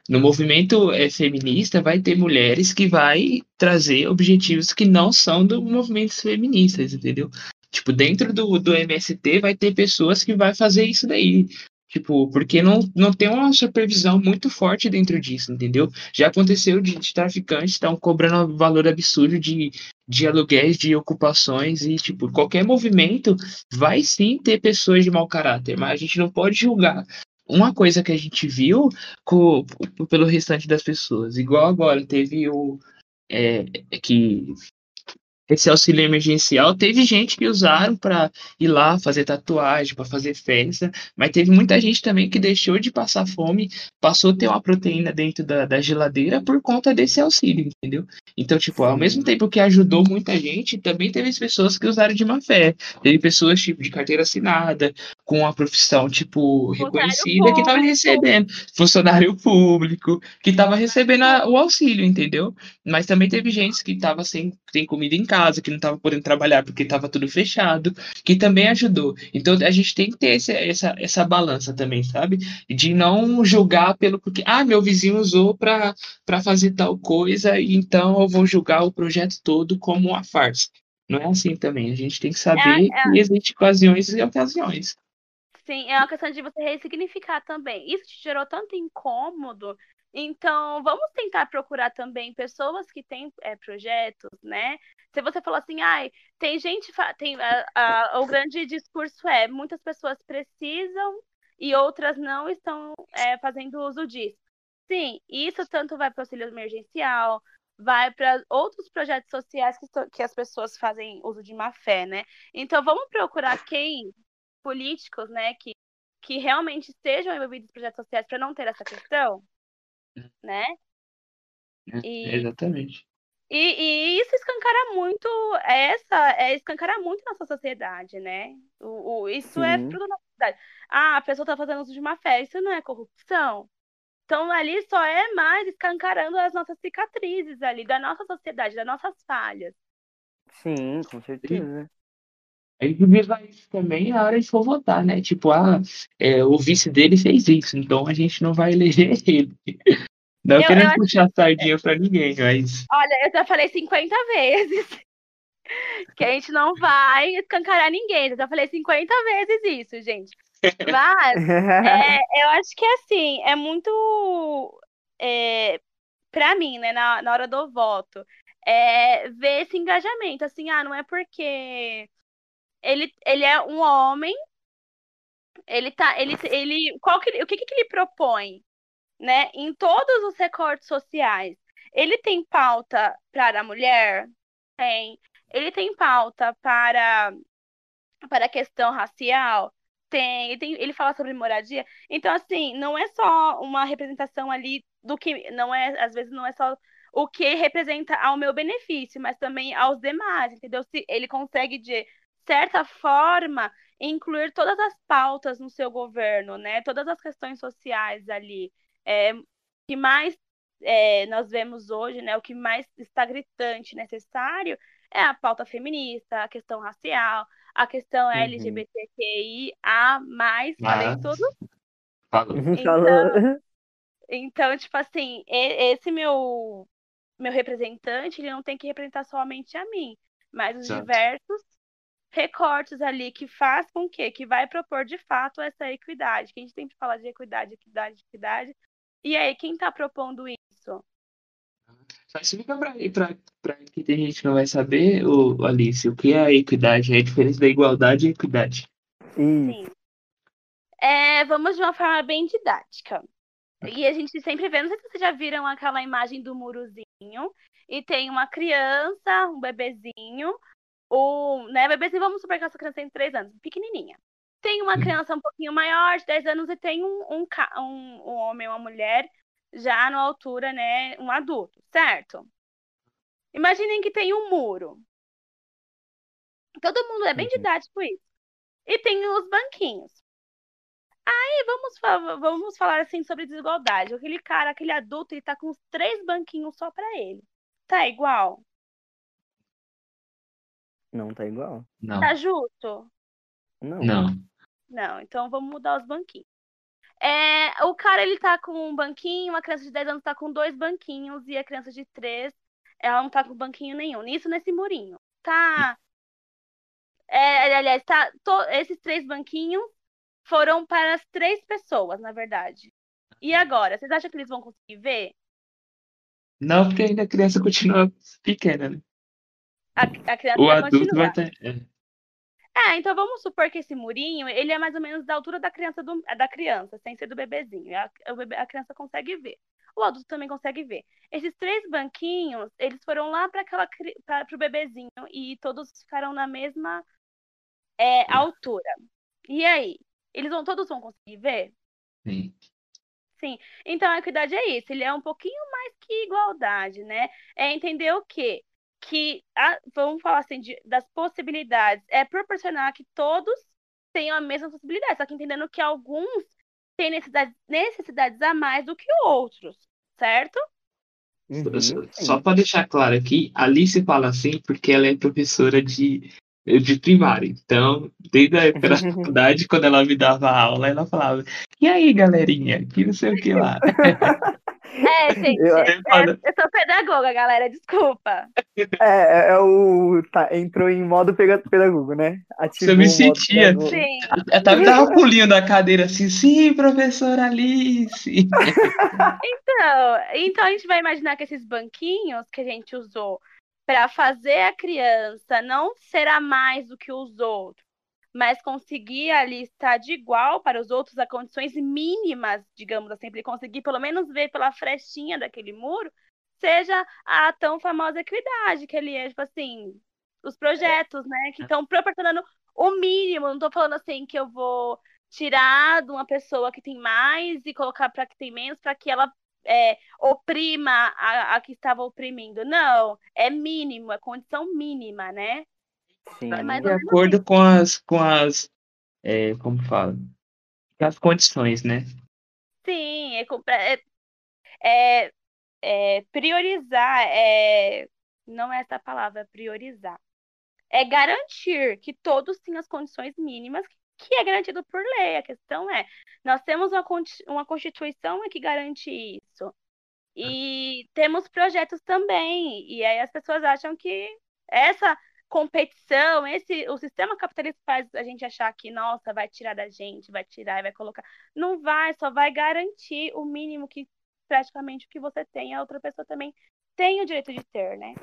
No movimento é, feminista vai ter mulheres que vai trazer objetivos que não são do movimento feministas, entendeu? Tipo, dentro do, do MST vai ter pessoas que vai fazer isso daí. Tipo, porque não, não tem uma supervisão muito forte dentro disso, entendeu? Já aconteceu de, de traficantes estão cobrando um valor absurdo de, de aluguéis, de ocupações, e, tipo, qualquer movimento vai sim ter pessoas de mau caráter, mas a gente não pode julgar uma coisa que a gente viu com, pelo restante das pessoas. Igual agora, teve o. É, que esse auxílio emergencial, teve gente que usaram para ir lá fazer tatuagem, para fazer festa, mas teve muita gente também que deixou de passar fome, passou a ter uma proteína dentro da, da geladeira por conta desse auxílio, entendeu? Então, tipo, ao mesmo tempo que ajudou muita gente, também teve pessoas que usaram de má fé. Teve pessoas, tipo, de carteira assinada, com a profissão, tipo, reconhecida, que estavam recebendo. Funcionário público, que estava recebendo a, o auxílio, entendeu? Mas também teve gente que estava sem, sem comida em casa casa, que não estava podendo trabalhar porque estava tudo fechado, que também ajudou. Então a gente tem que ter esse, essa, essa balança também, sabe? De não julgar pelo porque, ah, meu vizinho usou para fazer tal coisa, então eu vou julgar o projeto todo como uma farsa. Não é assim também. A gente tem que saber é, é... que existem ocasiões e ocasiões. Sim, é uma questão de você ressignificar também. Isso te gerou tanto incômodo então, vamos tentar procurar também pessoas que têm é, projetos, né? Se você falou assim, ai, tem gente, tem a, a, o grande discurso é muitas pessoas precisam e outras não estão é, fazendo uso disso. Sim, isso tanto vai para o auxílio emergencial, vai para outros projetos sociais que, que as pessoas fazem uso de má fé, né? Então vamos procurar quem, políticos, né, que, que realmente estejam envolvidos em projetos sociais para não ter essa questão, né? É, e... Exatamente. E, e, isso escancara muito essa é escancarar muito nossa sociedade, né? O, o isso é Sim. é fruto da nossa sociedade. Ah, a pessoa está fazendo uso de uma fé, isso não é corrupção. Então ali só é mais escancarando as nossas cicatrizes ali, da nossa sociedade, das nossas falhas. Sim, com certeza. Aí visa isso também na hora de for votar, né? Tipo, ah, é, o vice dele fez isso, então a gente não vai eleger ele. Não eu, querendo eu puxar acho... sardinha pra ninguém, mas. Olha, eu já falei 50 vezes que a gente não vai escancarar ninguém. Eu já falei 50 vezes isso, gente. Mas é, eu acho que assim, é muito. É, pra mim, né, na, na hora do voto, é ver esse engajamento. Assim, ah, não é porque ele, ele é um homem. Ele tá. Ele, ele, qual que, o que, que ele propõe? né, em todos os recortes sociais. Ele tem pauta para a mulher? Tem. Ele tem pauta para, para a questão racial? Tem. Ele, tem. ele fala sobre moradia. Então, assim, não é só uma representação ali do que. Não é, às vezes, não é só o que representa ao meu benefício, mas também aos demais, entendeu? Se ele consegue, de certa forma, incluir todas as pautas no seu governo, né? Todas as questões sociais ali é, que mais é, nós vemos hoje, né, o que mais está gritante necessário é a pauta feminista, a questão racial, a questão uhum. LGBTQIA+, mais, falei tudo? Falou. Então, então, tipo assim, esse meu meu representante, ele não tem que representar somente a mim, mas os Exato. diversos recortes ali que faz com que que vai propor de fato essa equidade. Que a gente sempre fala de equidade, equidade, equidade, e aí, quem está propondo isso? Só explica para que tem gente que não vai saber, o, Alice, o que é a equidade, é a diferença da igualdade e equidade. Sim. É, vamos de uma forma bem didática. E a gente sempre vê, não sei se vocês já viram aquela imagem do murozinho, e tem uma criança, um bebezinho, o, né, bebezinho, vamos supor que essa criança tem 3 anos, pequenininha. Tem uma criança um pouquinho maior, de 10 anos, e tem um, um, um, um homem, uma mulher, já na altura, né, um adulto, certo? Imaginem que tem um muro. Todo mundo é bem uhum. didático isso. E tem os banquinhos. Aí vamos, vamos falar assim sobre desigualdade. Aquele cara, aquele adulto, ele tá com os três banquinhos só para ele. Tá igual? Não tá igual. Não. Tá justo? Não. Não. Não, então vamos mudar os banquinhos. É, o cara, ele tá com um banquinho, a criança de 10 anos tá com dois banquinhos e a criança de 3, ela não tá com banquinho nenhum. Nisso, nesse murinho. Tá. É, aliás, tá, to- esses três banquinhos foram para as três pessoas, na verdade. E agora, vocês acham que eles vão conseguir ver? Não, porque ainda a criança continua pequena, né? A, a criança O vai adulto continuar. vai ter. É, então vamos supor que esse murinho, ele é mais ou menos da altura da criança, do, da criança sem ser do bebezinho. A, a criança consegue ver. O adulto também consegue ver. Esses três banquinhos, eles foram lá para o bebezinho e todos ficaram na mesma é, altura. E aí, eles vão todos vão conseguir ver? Sim. Sim. Então a equidade é isso. Ele é um pouquinho mais que igualdade, né? É entender o quê? Que a- vamos falar assim de- das possibilidades. É proporcionar que todos tenham a mesma possibilidade, só que entendendo que alguns têm necessidades, necessidades a mais do que outros, certo? Uhum, Só- para deixar claro aqui, a Alice fala assim porque ela é professora de, de primária. Então, desde a época da faculdade, quando ela me dava aula, ela falava: E aí, galerinha? Que não sei o que lá. É, gente, Eu- é- Eu falo, eu sou pedagoga, galera, desculpa. É, é, é o. Tá, entrou em modo pedagogo, né? Ativou me o modo sentia. Sim. Ela tava dava pulinho da cadeira assim, sim, professora Alice. Então, então a gente vai imaginar que esses banquinhos que a gente usou para fazer a criança não ser a mais do que os outros, mas conseguir ali estar de igual para os outros a condições mínimas, digamos assim, para ele conseguir pelo menos ver pela frestinha daquele muro, seja a tão famosa equidade, que ele é, tipo assim, os projetos, né, que estão proporcionando o mínimo, não estou falando assim que eu vou tirar de uma pessoa que tem mais e colocar para que tem menos, para que ela é, oprima a, a que estava oprimindo. Não, é mínimo, é condição mínima, né? Sim. É De acordo com as, com as, é, como fala? Com as condições, né? Sim, é, é, é- é priorizar, é, não é essa palavra, é priorizar. É garantir que todos tenham as condições mínimas que é garantido por lei. A questão é, nós temos uma, uma Constituição que garante isso. E temos projetos também. E aí as pessoas acham que essa competição, esse, o sistema capitalista faz a gente achar que, nossa, vai tirar da gente, vai tirar e vai colocar. Não vai, só vai garantir o mínimo que praticamente o que você tem, a outra pessoa também tem o direito de ter, né?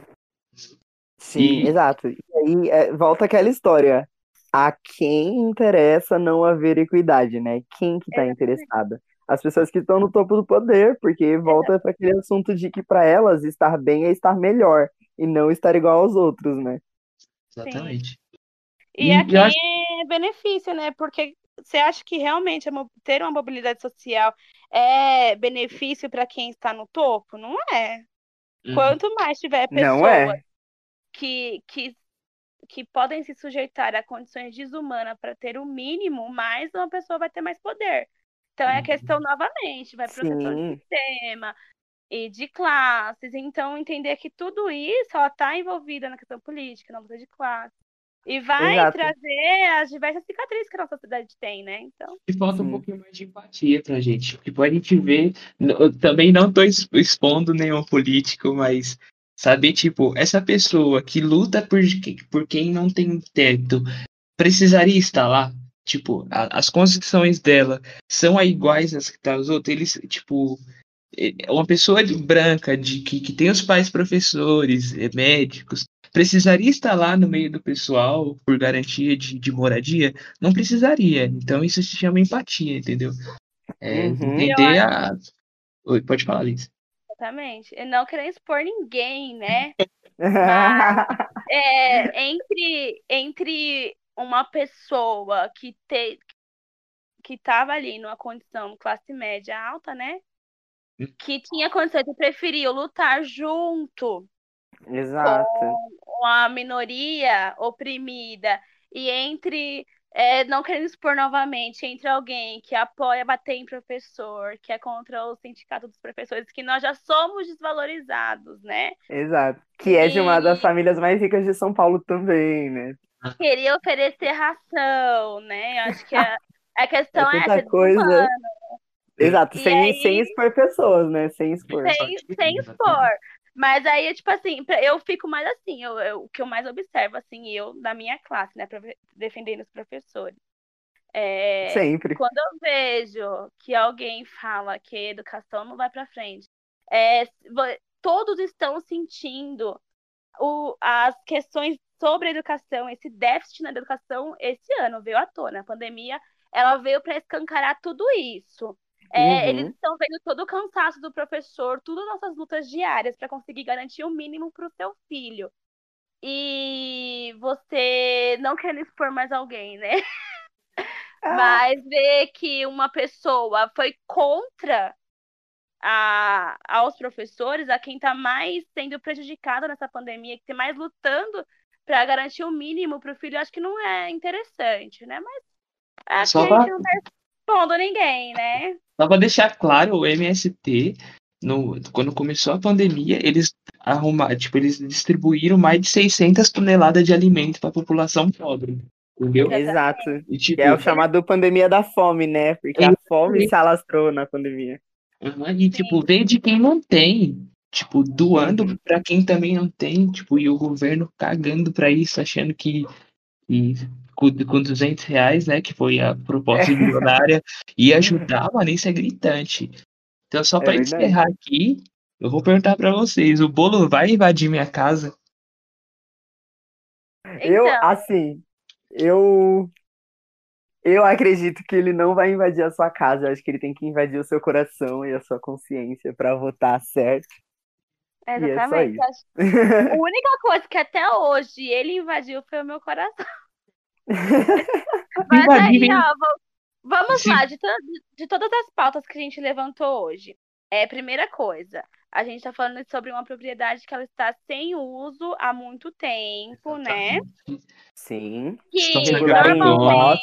Sim, E- exato. E aí é, volta aquela história. A quem interessa não haver equidade, né? Quem que tá Exatamente. interessado? As pessoas que estão no topo do poder, porque volta para aquele assunto de que para elas estar bem é estar melhor e não estar igual aos outros, né? Exatamente. E E aqui acho- é benefício, né? Porque você acha que realmente ter uma mobilidade social é benefício para quem está no topo? Não é. Uhum. Quanto mais tiver Não pessoas é. que, que, que podem se sujeitar a condições desumanas para ter o mínimo, mais uma pessoa vai ter mais poder. Então é a Uhum. questão novamente, vai para o Sim. sistema e de classes. Então, entender que tudo isso ela está envolvida na questão política, na luta de classe. E vai Exato. trazer as diversas cicatrizes que a nossa sociedade tem, né? Então, E falta um pouquinho mais de empatia pra gente. Tipo, a gente vê, eu também não tô ex- expondo nenhum político, mas saber, tipo, essa pessoa que luta por, por quem não tem teto, precisaria estar lá? Tipo, a- as condições dela são iguais às que tá os outros? Eles, tipo, uma pessoa de- branca, de que, que tem os pais professores, é, médicos, precisaria estar lá no meio do pessoal por garantia de, de moradia? Não precisaria. Então isso se chama empatia, entendeu? É, Uhum. entender a. Oi, pode falar, Liz. exatamente. E não querendo expor ninguém, né? Mas- É, entre, entre uma pessoa que te, que estava ali numa condição classe média alta, né? Que tinha condições de preferir lutar junto Exato. com a minoria oprimida e entre é, não querendo expor novamente entre alguém que apoia bater em professor, que é contra o sindicato dos professores, que nós já somos desvalorizados, né? Exato. Que é de uma E- das famílias mais ricas de São Paulo também, né? Queria oferecer ração, né? Eu acho que a, a questão É é, essa, coisa. desumana, Exato, E sem, aí- sem expor pessoas, né? Sem expor. sem, sem expor. Mas aí, tipo assim, eu fico mais assim, eu, eu- o que eu mais observo, assim, eu na minha classe, né, defendendo os professores. É, Sempre. quando eu vejo que alguém fala que a educação não vai para frente, é, todos estão sentindo o- as questões sobre a educação, esse déficit na educação esse ano veio à tona. A pandemia, ela veio para escancarar tudo isso. É, Uhum. Eles estão vendo todo o cansaço do professor, tudo nossas lutas diárias para conseguir garantir o mínimo para o seu filho. E você não querendo expor mais alguém, né? Mas ver que uma pessoa foi contra a, aos professores, a quem está mais sendo prejudicado nessa pandemia, que está mais lutando para garantir o mínimo para o filho, acho que não é interessante, né? Mas aqui Só a pra- gente não está expondo ninguém, né? Só para deixar claro, o MST, no, quando começou a pandemia, eles arrumaram, tipo, eles distribuíram mais de 600 toneladas de alimento para a população pobre. Entendeu? Exato. E, tipo, é o chamado pandemia da fome, né? Porque a fome se alastrou na pandemia. e, tipo, vem de quem não tem. Tipo, doando Uhum. para quem também não tem. Tipo, e o governo cagando para isso, achando que, que com, com 200 reais, né, que foi a proposta É. milionária, ia ajudar, mano, isso é gritante. Então, só É para verdade. encerrar aqui, eu vou perguntar para vocês: o bolo vai invadir minha casa? Eu, Então, assim, eu. Eu acredito que ele não vai invadir a sua casa. Eu acho que ele tem que invadir o seu coração e a sua consciência pra votar certo. E é exatamente. Acho- A única coisa que até hoje ele invadiu foi o meu coração. Mas aí, ó, va- vamos Sim. lá, de, to- de todas as pautas que a gente levantou hoje. É, primeira coisa, a gente está falando sobre uma propriedade que ela está sem uso há muito tempo, né? Sim. Estão Que sendo Regular normalmente.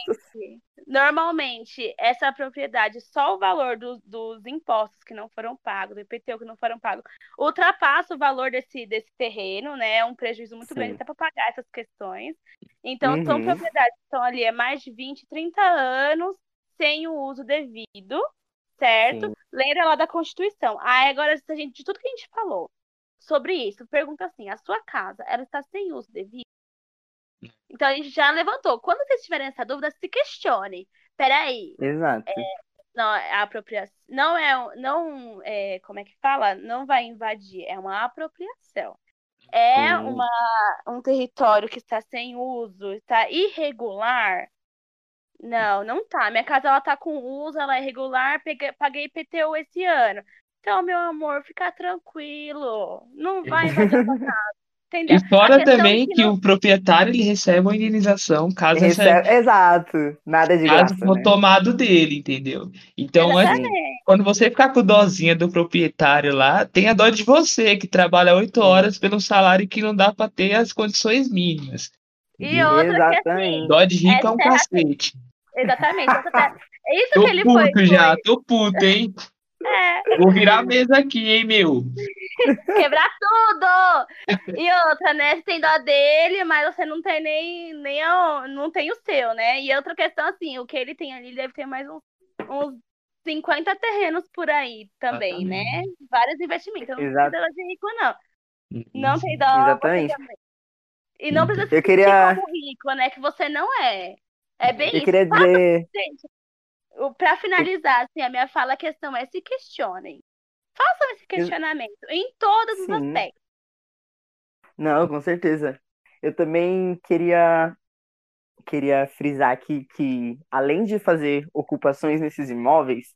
Normalmente essa propriedade, só o valor do- dos impostos que não foram pagos, do IPTU que não foram pagos, ultrapassa o valor desse, desse terreno, né? É um prejuízo muito Sim. grande até para pagar essas questões. Então, são Uhum. propriedades que estão ali há mais de 20, 30 anos sem o uso devido, certo? Sim. Lembra lá da Constituição. Aí agora, gente, de tudo que a gente falou sobre isso, pergunta assim: a sua casa, ela está sem uso devido? Então a gente já levantou. Quando vocês tiverem essa dúvida, se questione. Peraí, Exato. não, a apropriação não é, não é, como é que fala? Não vai invadir, é uma apropriação. É uma, um território que está sem uso, está irregular? Não, não tá. Minha casa ela tá com uso, ela é regular, peguei, paguei IPTU esse ano. Então, meu amor, fica tranquilo. Não vai invadir a sua casa. Entendeu? E fora A também que que não- o proprietário ele recebe uma indenização caso, essa, Recebe- Exato. Nada de caso graça, né? tomado dele, entendeu? Então, antes, Exatamente. quando você ficar com dozinha do proprietário lá, tenha dó de você, que trabalha oito horas pelo salário que não dá para ter as condições mínimas. E entendeu? outra que assim. Dó de rico é um essa é a- cacete. exatamente. essa É isso Tô que ele foi. puto já, foi- tô puto, hein? É, Vou virar a mesa aqui, hein, meu? quebrar tudo! E outra, né? Você tem dó dele, mas você não tem nem, nem o, não tem o seu, né? E outra questão, assim, o que ele tem ali deve ter mais uns, uns 50 terrenos por aí também, né? Vários investimentos. Não Exato. precisa de rico, não. Não tem dó Exatamente. também. E não precisa se Eu queria- rico, né? Que você não é. É bem Eu isso. queria Faça, dizer. gente. Pra finalizar, assim, a minha fala, a questão é se questionem. Façam esse questionamento em todos os Sim. aspectos. Não, com certeza. Eu também queria queria frisar aqui que, além de fazer ocupações nesses imóveis,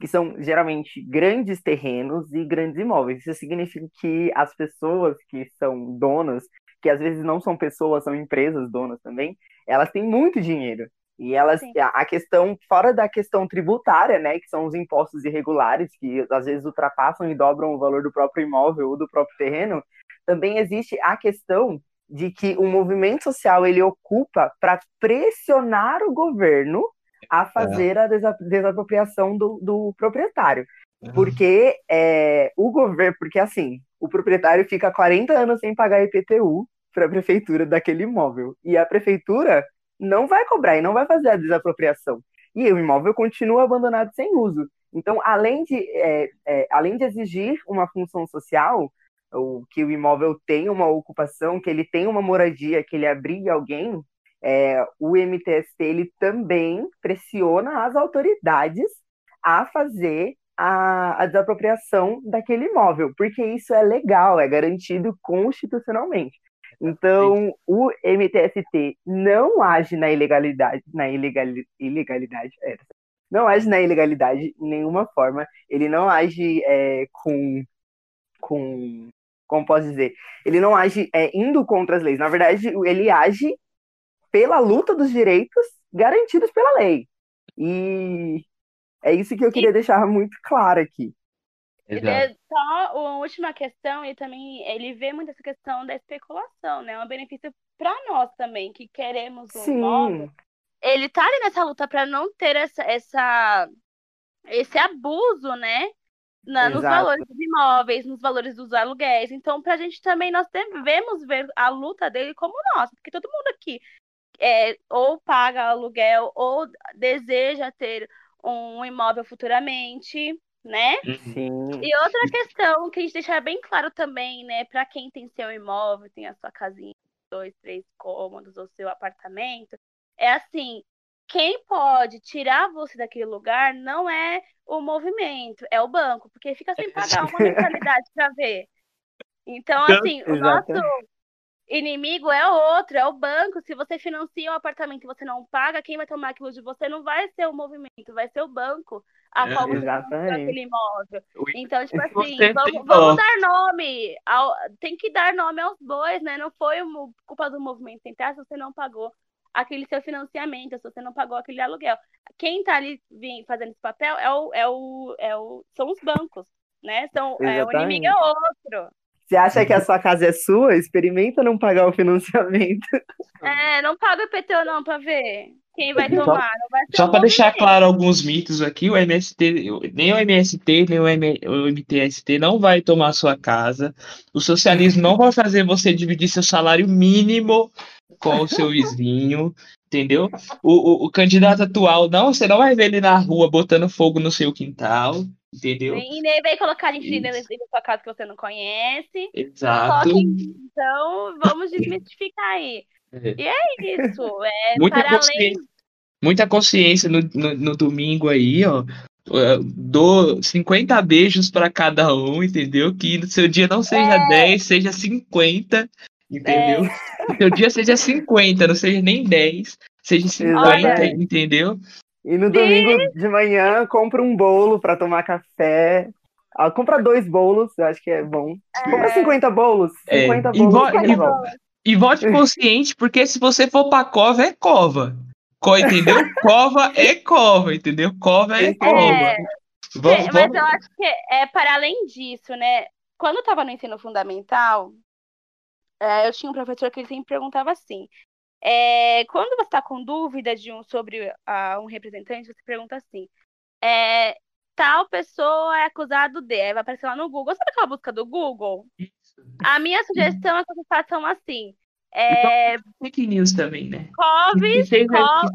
que são geralmente grandes terrenos e grandes imóveis, isso significa que as pessoas que são donas, que às vezes não são pessoas, são empresas donas também, elas têm muito dinheiro. E elas, Sim. a questão, fora da questão tributária, né, que são os impostos irregulares, que às vezes ultrapassam e dobram o valor do próprio imóvel ou do próprio terreno, também existe a questão de que o movimento social ele ocupa para pressionar o governo a fazer a desa- desapropriação do, do proprietário. Porque é, o governo, porque assim, o proprietário fica 40 anos sem pagar IPTU para a prefeitura daquele imóvel. E a prefeitura não vai cobrar e não vai fazer a desapropriação. E o imóvel continua abandonado sem uso. Então, além de, é, é, além de exigir uma função social, ou que o imóvel tenha uma ocupação, que ele tenha uma moradia, que ele abrigue alguém, é, o MTST ele também pressiona as autoridades a fazer a, a desapropriação daquele imóvel, porque isso é legal, é garantido constitucionalmente. Então, o MTST não age na ilegalidade, na ilegali, ilegalidade, é, não age na ilegalidade de nenhuma forma. Ele não age é, com, com, como posso dizer, ele não age é, indo contra as leis. Na verdade, ele age pela luta dos direitos garantidos pela lei. E é isso que eu queria deixar muito claro aqui. E Exato. só a última questão, ele também ele vê muito essa questão da especulação, né? É um benefício para nós também, que queremos um imóvel. Sim, Ele tá ali nessa luta para não ter essa, essa esse abuso, né? Na, nos valores dos imóveis, nos valores dos aluguéis. Então, pra gente também, nós devemos ver a luta dele como nossa, porque todo mundo aqui é, ou paga aluguel ou deseja ter um imóvel futuramente, né? Uhum. sim. E outra questão que a gente deixar bem claro também, né, para quem tem seu imóvel, tem a sua casinha, dois, três cômodos, ou seu apartamento, é assim, quem pode tirar você daquele lugar não é o movimento, é o banco, porque fica sem pagar uma mensalidade para ver. Então, assim, o nosso inimigo é outro, é o banco. Se você financia um apartamento e você não paga, quem vai tomar aquilo de você não vai ser o movimento, vai ser o banco a É, financiou aquele imóvel. Então, tipo assim, vamos, vamos dar nome. Ao, tem que dar nome aos bois, né? Não foi culpa do movimento tentar se você não pagou aquele seu financiamento, se você não pagou aquele aluguel. Quem tá ali vim- fazendo esse papel é o, é o, é o, são os bancos, né? São, é, o inimigo é outro. Você acha que a sua casa é sua? Experimenta não pagar o financiamento. É, não paga o IPTU não pra ver quem vai Só- tomar. Vai Só para deixar movimento. claro alguns mitos aqui, o MST, nem o MST, nem o, M- o MTST não vai tomar sua casa. O socialismo não vai fazer você dividir seu salário mínimo com o seu vizinho, entendeu? O, o, o candidato atual, não, você não vai ver ele na rua botando fogo no seu quintal, entendeu? E nem vai colocar gente Isso. dentro da sua casa que você não conhece. Exato. Que, então, vamos desmistificar aí. É. E é isso. É Muita para além. consciência, muita consciência no, no, no domingo aí, ó. Eu Dou 50 beijos para cada um, entendeu? Que no seu dia não seja É. 10, seja 50, entendeu? Que seu dia seja 50, não seja nem 10, seja 50, Olha. entendeu? E no domingo de manhã, compra um bolo pra tomar café. Ah, compra dois bolos, eu acho que é bom. Compra 50 bolos. É, 50 e bolos. vo- fica e- bom. E vote consciente, porque se você for pra cova, é cova. Co- entendeu? cova é cova, entendeu? Cova é cova. É, Vamos, É, mas vamos- eu acho que é para além disso, né? Quando eu estava no ensino fundamental, é, eu tinha um professor que ele sempre perguntava assim: é, quando você está com dúvida de um, sobre ah, um representante, você pergunta assim: é, tal pessoa é acusado de. Aí vai aparecer lá no Google. Sabe aquela busca do Google? A minha sugestão é que vocês façam assim: é, Fake news também, né? Coves, Que seja- Co-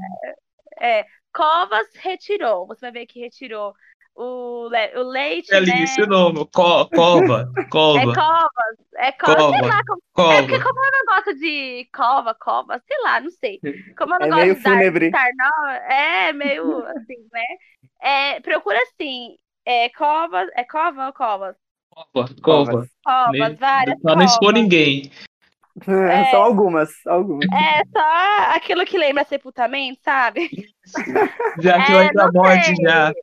é, Covas retirou. Você vai ver que retirou o, le- o leite, Ali, né? esse nome, co- cova, É cova, covas, é covas, sei Cova. lá. Como, é porque cova. como eu não gosto de cova, cova, sei lá, não sei. Como eu não É gosto meio de dar, fúnebre. dar nome, é meio assim, né? É, procura assim, é covas, é cova ou covas? Cova, cova. Covas, várias Pra não expor ninguém. É, Só algumas, algumas. É só aquilo que lembra sepultamento, sabe? Já que É, vai pra morte, sei. já.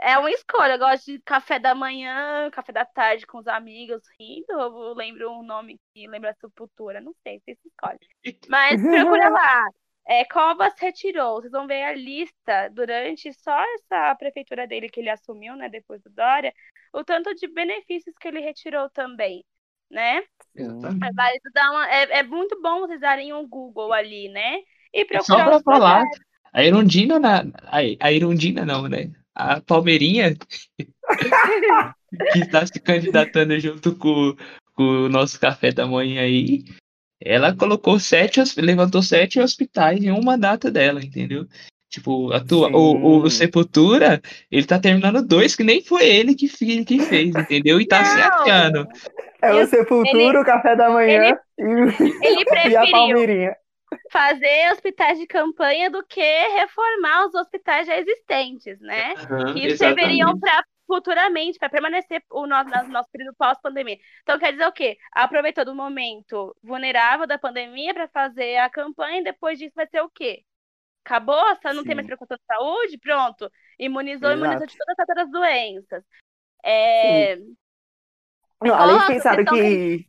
É uma escolha. Eu gosto de café da manhã, café da tarde com os amigos, rindo. Eu lembro um nome que lembra sepultura. Não sei, você escolhe. Mas procura lá. É, Covas retirou. Vocês vão ver a lista durante só essa prefeitura dele que ele assumiu, né? Depois do Dória, o tanto de benefícios que ele retirou também. né? Exatamente. É válido dar uma. É, é muito bom vocês darem um Google ali, né? E É Só procurar pra os falar, a Irundina, na, a, Irundina não, né? A Palmeirinha, que está se candidatando junto com, com o nosso café da manhã aí, ela colocou sete, levantou sete hospitais em uma data dela, entendeu? Tipo, a tua, o, o. Sepultura, ele tá terminando dois, que nem foi ele que, que fez, entendeu? E tá se achando. É o Ele- Sepultura, o café da manhã e, Ele e a preferiu Palmeirinha. fazer hospitais de campanha do que reformar os hospitais já existentes, né? Aham, que serviriam para futuramente, para permanecer o nosso, no nosso período pós-pandemia. Então, quer dizer o quê? Aproveitou do momento vulnerável da pandemia para fazer a campanha e depois disso vai ser o quê? Acabou? Só não tem Sim. mais preocupação de saúde? Pronto. Imunizou, Exato. imunizou de todas as outras doenças. É... Não, além de Nossa, pensar no questão que.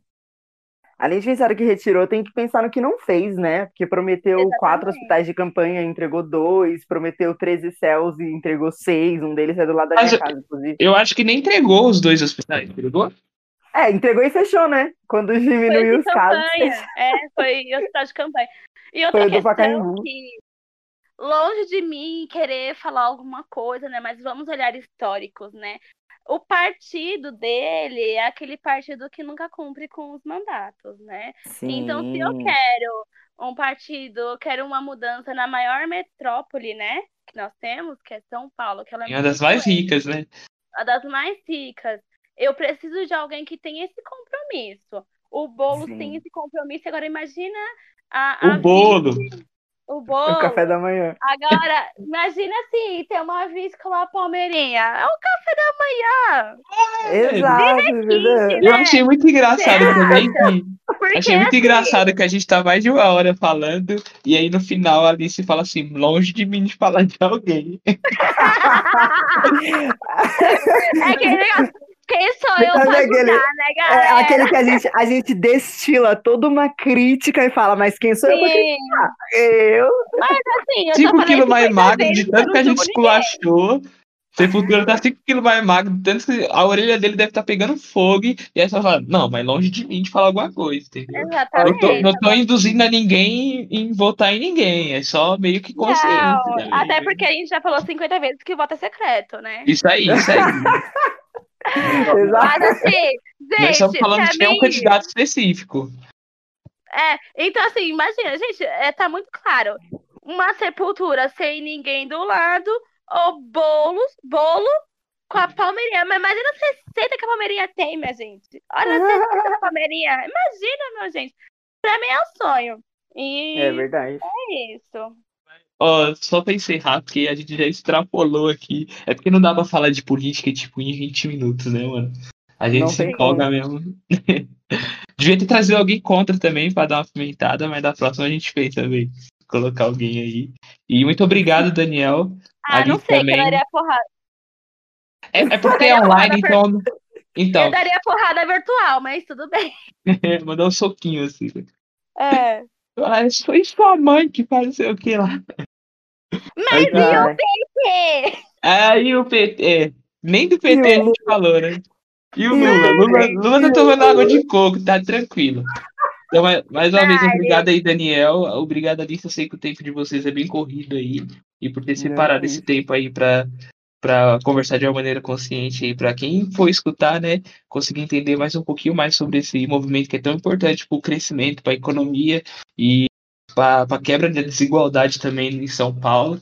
Além de pensar que retirou, tem que pensar no que não fez, né? Porque prometeu quatro Exatamente. hospitais de campanha, entregou dois, prometeu 13 céus e entregou seis. Um deles é do lado da Mas minha eu- casa, inclusive. Eu acho que nem entregou os dois hospitais, entregou? É, entregou e fechou, né? Quando diminuiu de os casos. campanha. É, foi hospital de campanha. E outra Foi questão que, longe de mim querer falar alguma coisa, né? Mas vamos olhar históricos, né? O partido dele é aquele partido que nunca cumpre com os mandatos, né? Então, se eu Sim. quero um partido, eu quero uma mudança na maior metrópole, né? Que nós temos, que é São Paulo, que é É uma das mais ricas, né? a das mais ricas. Eu preciso de alguém que tenha esse compromisso. O Boulos Sim. tem esse compromisso. Agora imagina a, a O bolo. vice- o O bolo. café da manhã. Agora, imagina assim, ter uma vice com a Palmeirinha. É o café da manhã. Exato, entendeu? Eu né? achei muito engraçado Você também que. Porque Achei muito assim, engraçado que a gente tá mais de uma hora falando, e aí no final a Alice fala assim, longe de mim de falar de alguém. é negócio, Quem sou eu pra aquele- julgar, né, É galera? aquele que a gente, a gente destila toda uma crítica e fala, mas quem sou eu pra Sim, criticar? Eu? assim, eu já 5 falei quilos mais 50 magro, de eu tanto que a gente esculachou. Sepultura tá 5 quilos mais magro, de tanto que a orelha dele deve estar pegando fogo, e aí você fala, não, mas longe de mim de falar alguma coisa, entendeu? Não tô, Exatamente. não tô induzindo a ninguém em votar em ninguém, é só meio que consciente. Não, né? até porque a gente já falou 50 vezes que o voto é secreto, né? Isso aí, isso aí. Exato. Mas assim, Nós gente, estamos falando pra de mim, candidato específico. é, então assim, imagina, gente, é, tá muito claro. Uma sepultura sem ninguém do lado, ou bolos, bolo com a palmeirinha. Mas imagina a receita que a palmeirinha tem, minha gente. Olha a receita da palmeirinha. Imagina, meu gente. Pra mim é um sonho. E É verdade. é isso. Ó, só pra encerrar, porque a gente já extrapolou aqui. É porque não dá pra falar de política, tipo, em 20 minutos, né, mano? A gente Não se empolga mesmo. Devia ter trazido alguém contra também pra dar uma pimentada, mas da próxima a gente fez também. Colocar alguém aí. E muito obrigado, Daniel. Ah, não sei, que também. eu daria porrada. É, é porque é online, então. Então, Eu daria porrada virtual, mas tudo bem. mandou um soquinho assim. É. Ah, isso foi sua mãe que faz o que lá. Mas e o Ai, quê? Aí o PT. é, nem do PT E a gente falou, né? E o E Lula? Lula? Lula tá tomando água de coco, tá tranquilo. Então, mais, uma vez, obrigado aí, Daniel. Obrigado, Alice. Eu sei que o tempo de vocês é bem corrido aí. E por ter separado esse tempo aí pra, pra conversar de uma maneira consciente aí, pra quem for escutar, né, conseguir entender mais um pouquinho mais sobre esse movimento que é tão importante pro crescimento, pra economia e pra, pra quebra da desigualdade também em São Paulo.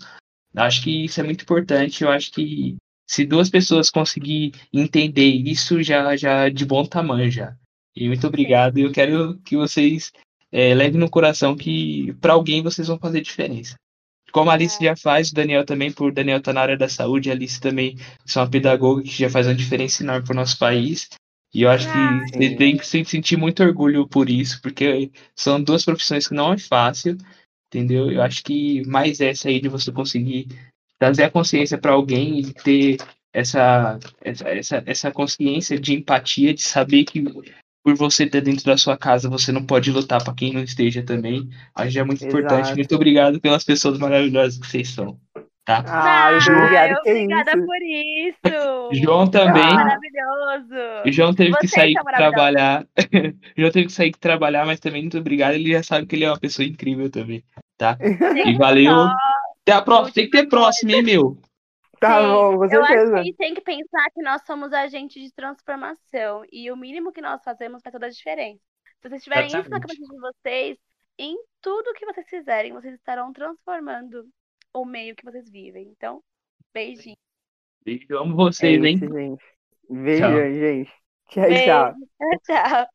Acho que isso é muito importante. Eu acho que se duas pessoas conseguir entender isso, já, já é de bom tamanho já. E muito obrigado. Eu quero que vocês eh, levem no coração que para alguém vocês vão fazer diferença. Como a Alice já faz, o Daniel também, por Daniel tá na área da saúde, a Alice também são uma pedagoga que já faz uma diferença enorme para o nosso país. E eu acho Ai. que você tem que se sentir muito orgulho por isso, porque são duas profissões que não é fácil, entendeu? Eu acho que mais essa aí de você conseguir trazer a consciência para alguém e ter essa, essa, essa, essa consciência de empatia, de saber que por você estar dentro da sua casa, você não pode lutar para quem não esteja também. Acho que é muito Exato. importante. Muito obrigado pelas pessoas maravilhosas que vocês são. Tá? Ah, Ah, obrigado, que obrigada isso. por isso. João também. Ah. Maravilhoso. João teve que Vocês sair são trabalhar. João teve que sair trabalhar, mas também muito obrigado. Ele já sabe que ele é uma pessoa incrível também, tá? E valeu. Só- Até a próxima. Tem que ter próxima, hein, meu? Tá Sim, bom, com Eu acho certeza. que tem que pensar que nós somos agentes de transformação e o mínimo que nós fazemos faz toda a diferença. Se vocês tiverem isso na Exatamente. cabeça de vocês, em tudo que vocês fizerem, vocês estarão transformando o meio que vocês vivem. Então, beijinho. Beijo, amo vocês, é isso, hein? Gente. Beijo, tchau. gente. Tchau, Beijo. tchau. Tchau,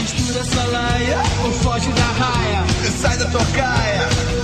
Mistura essa laia ou foge da raia. Sai da tocaia.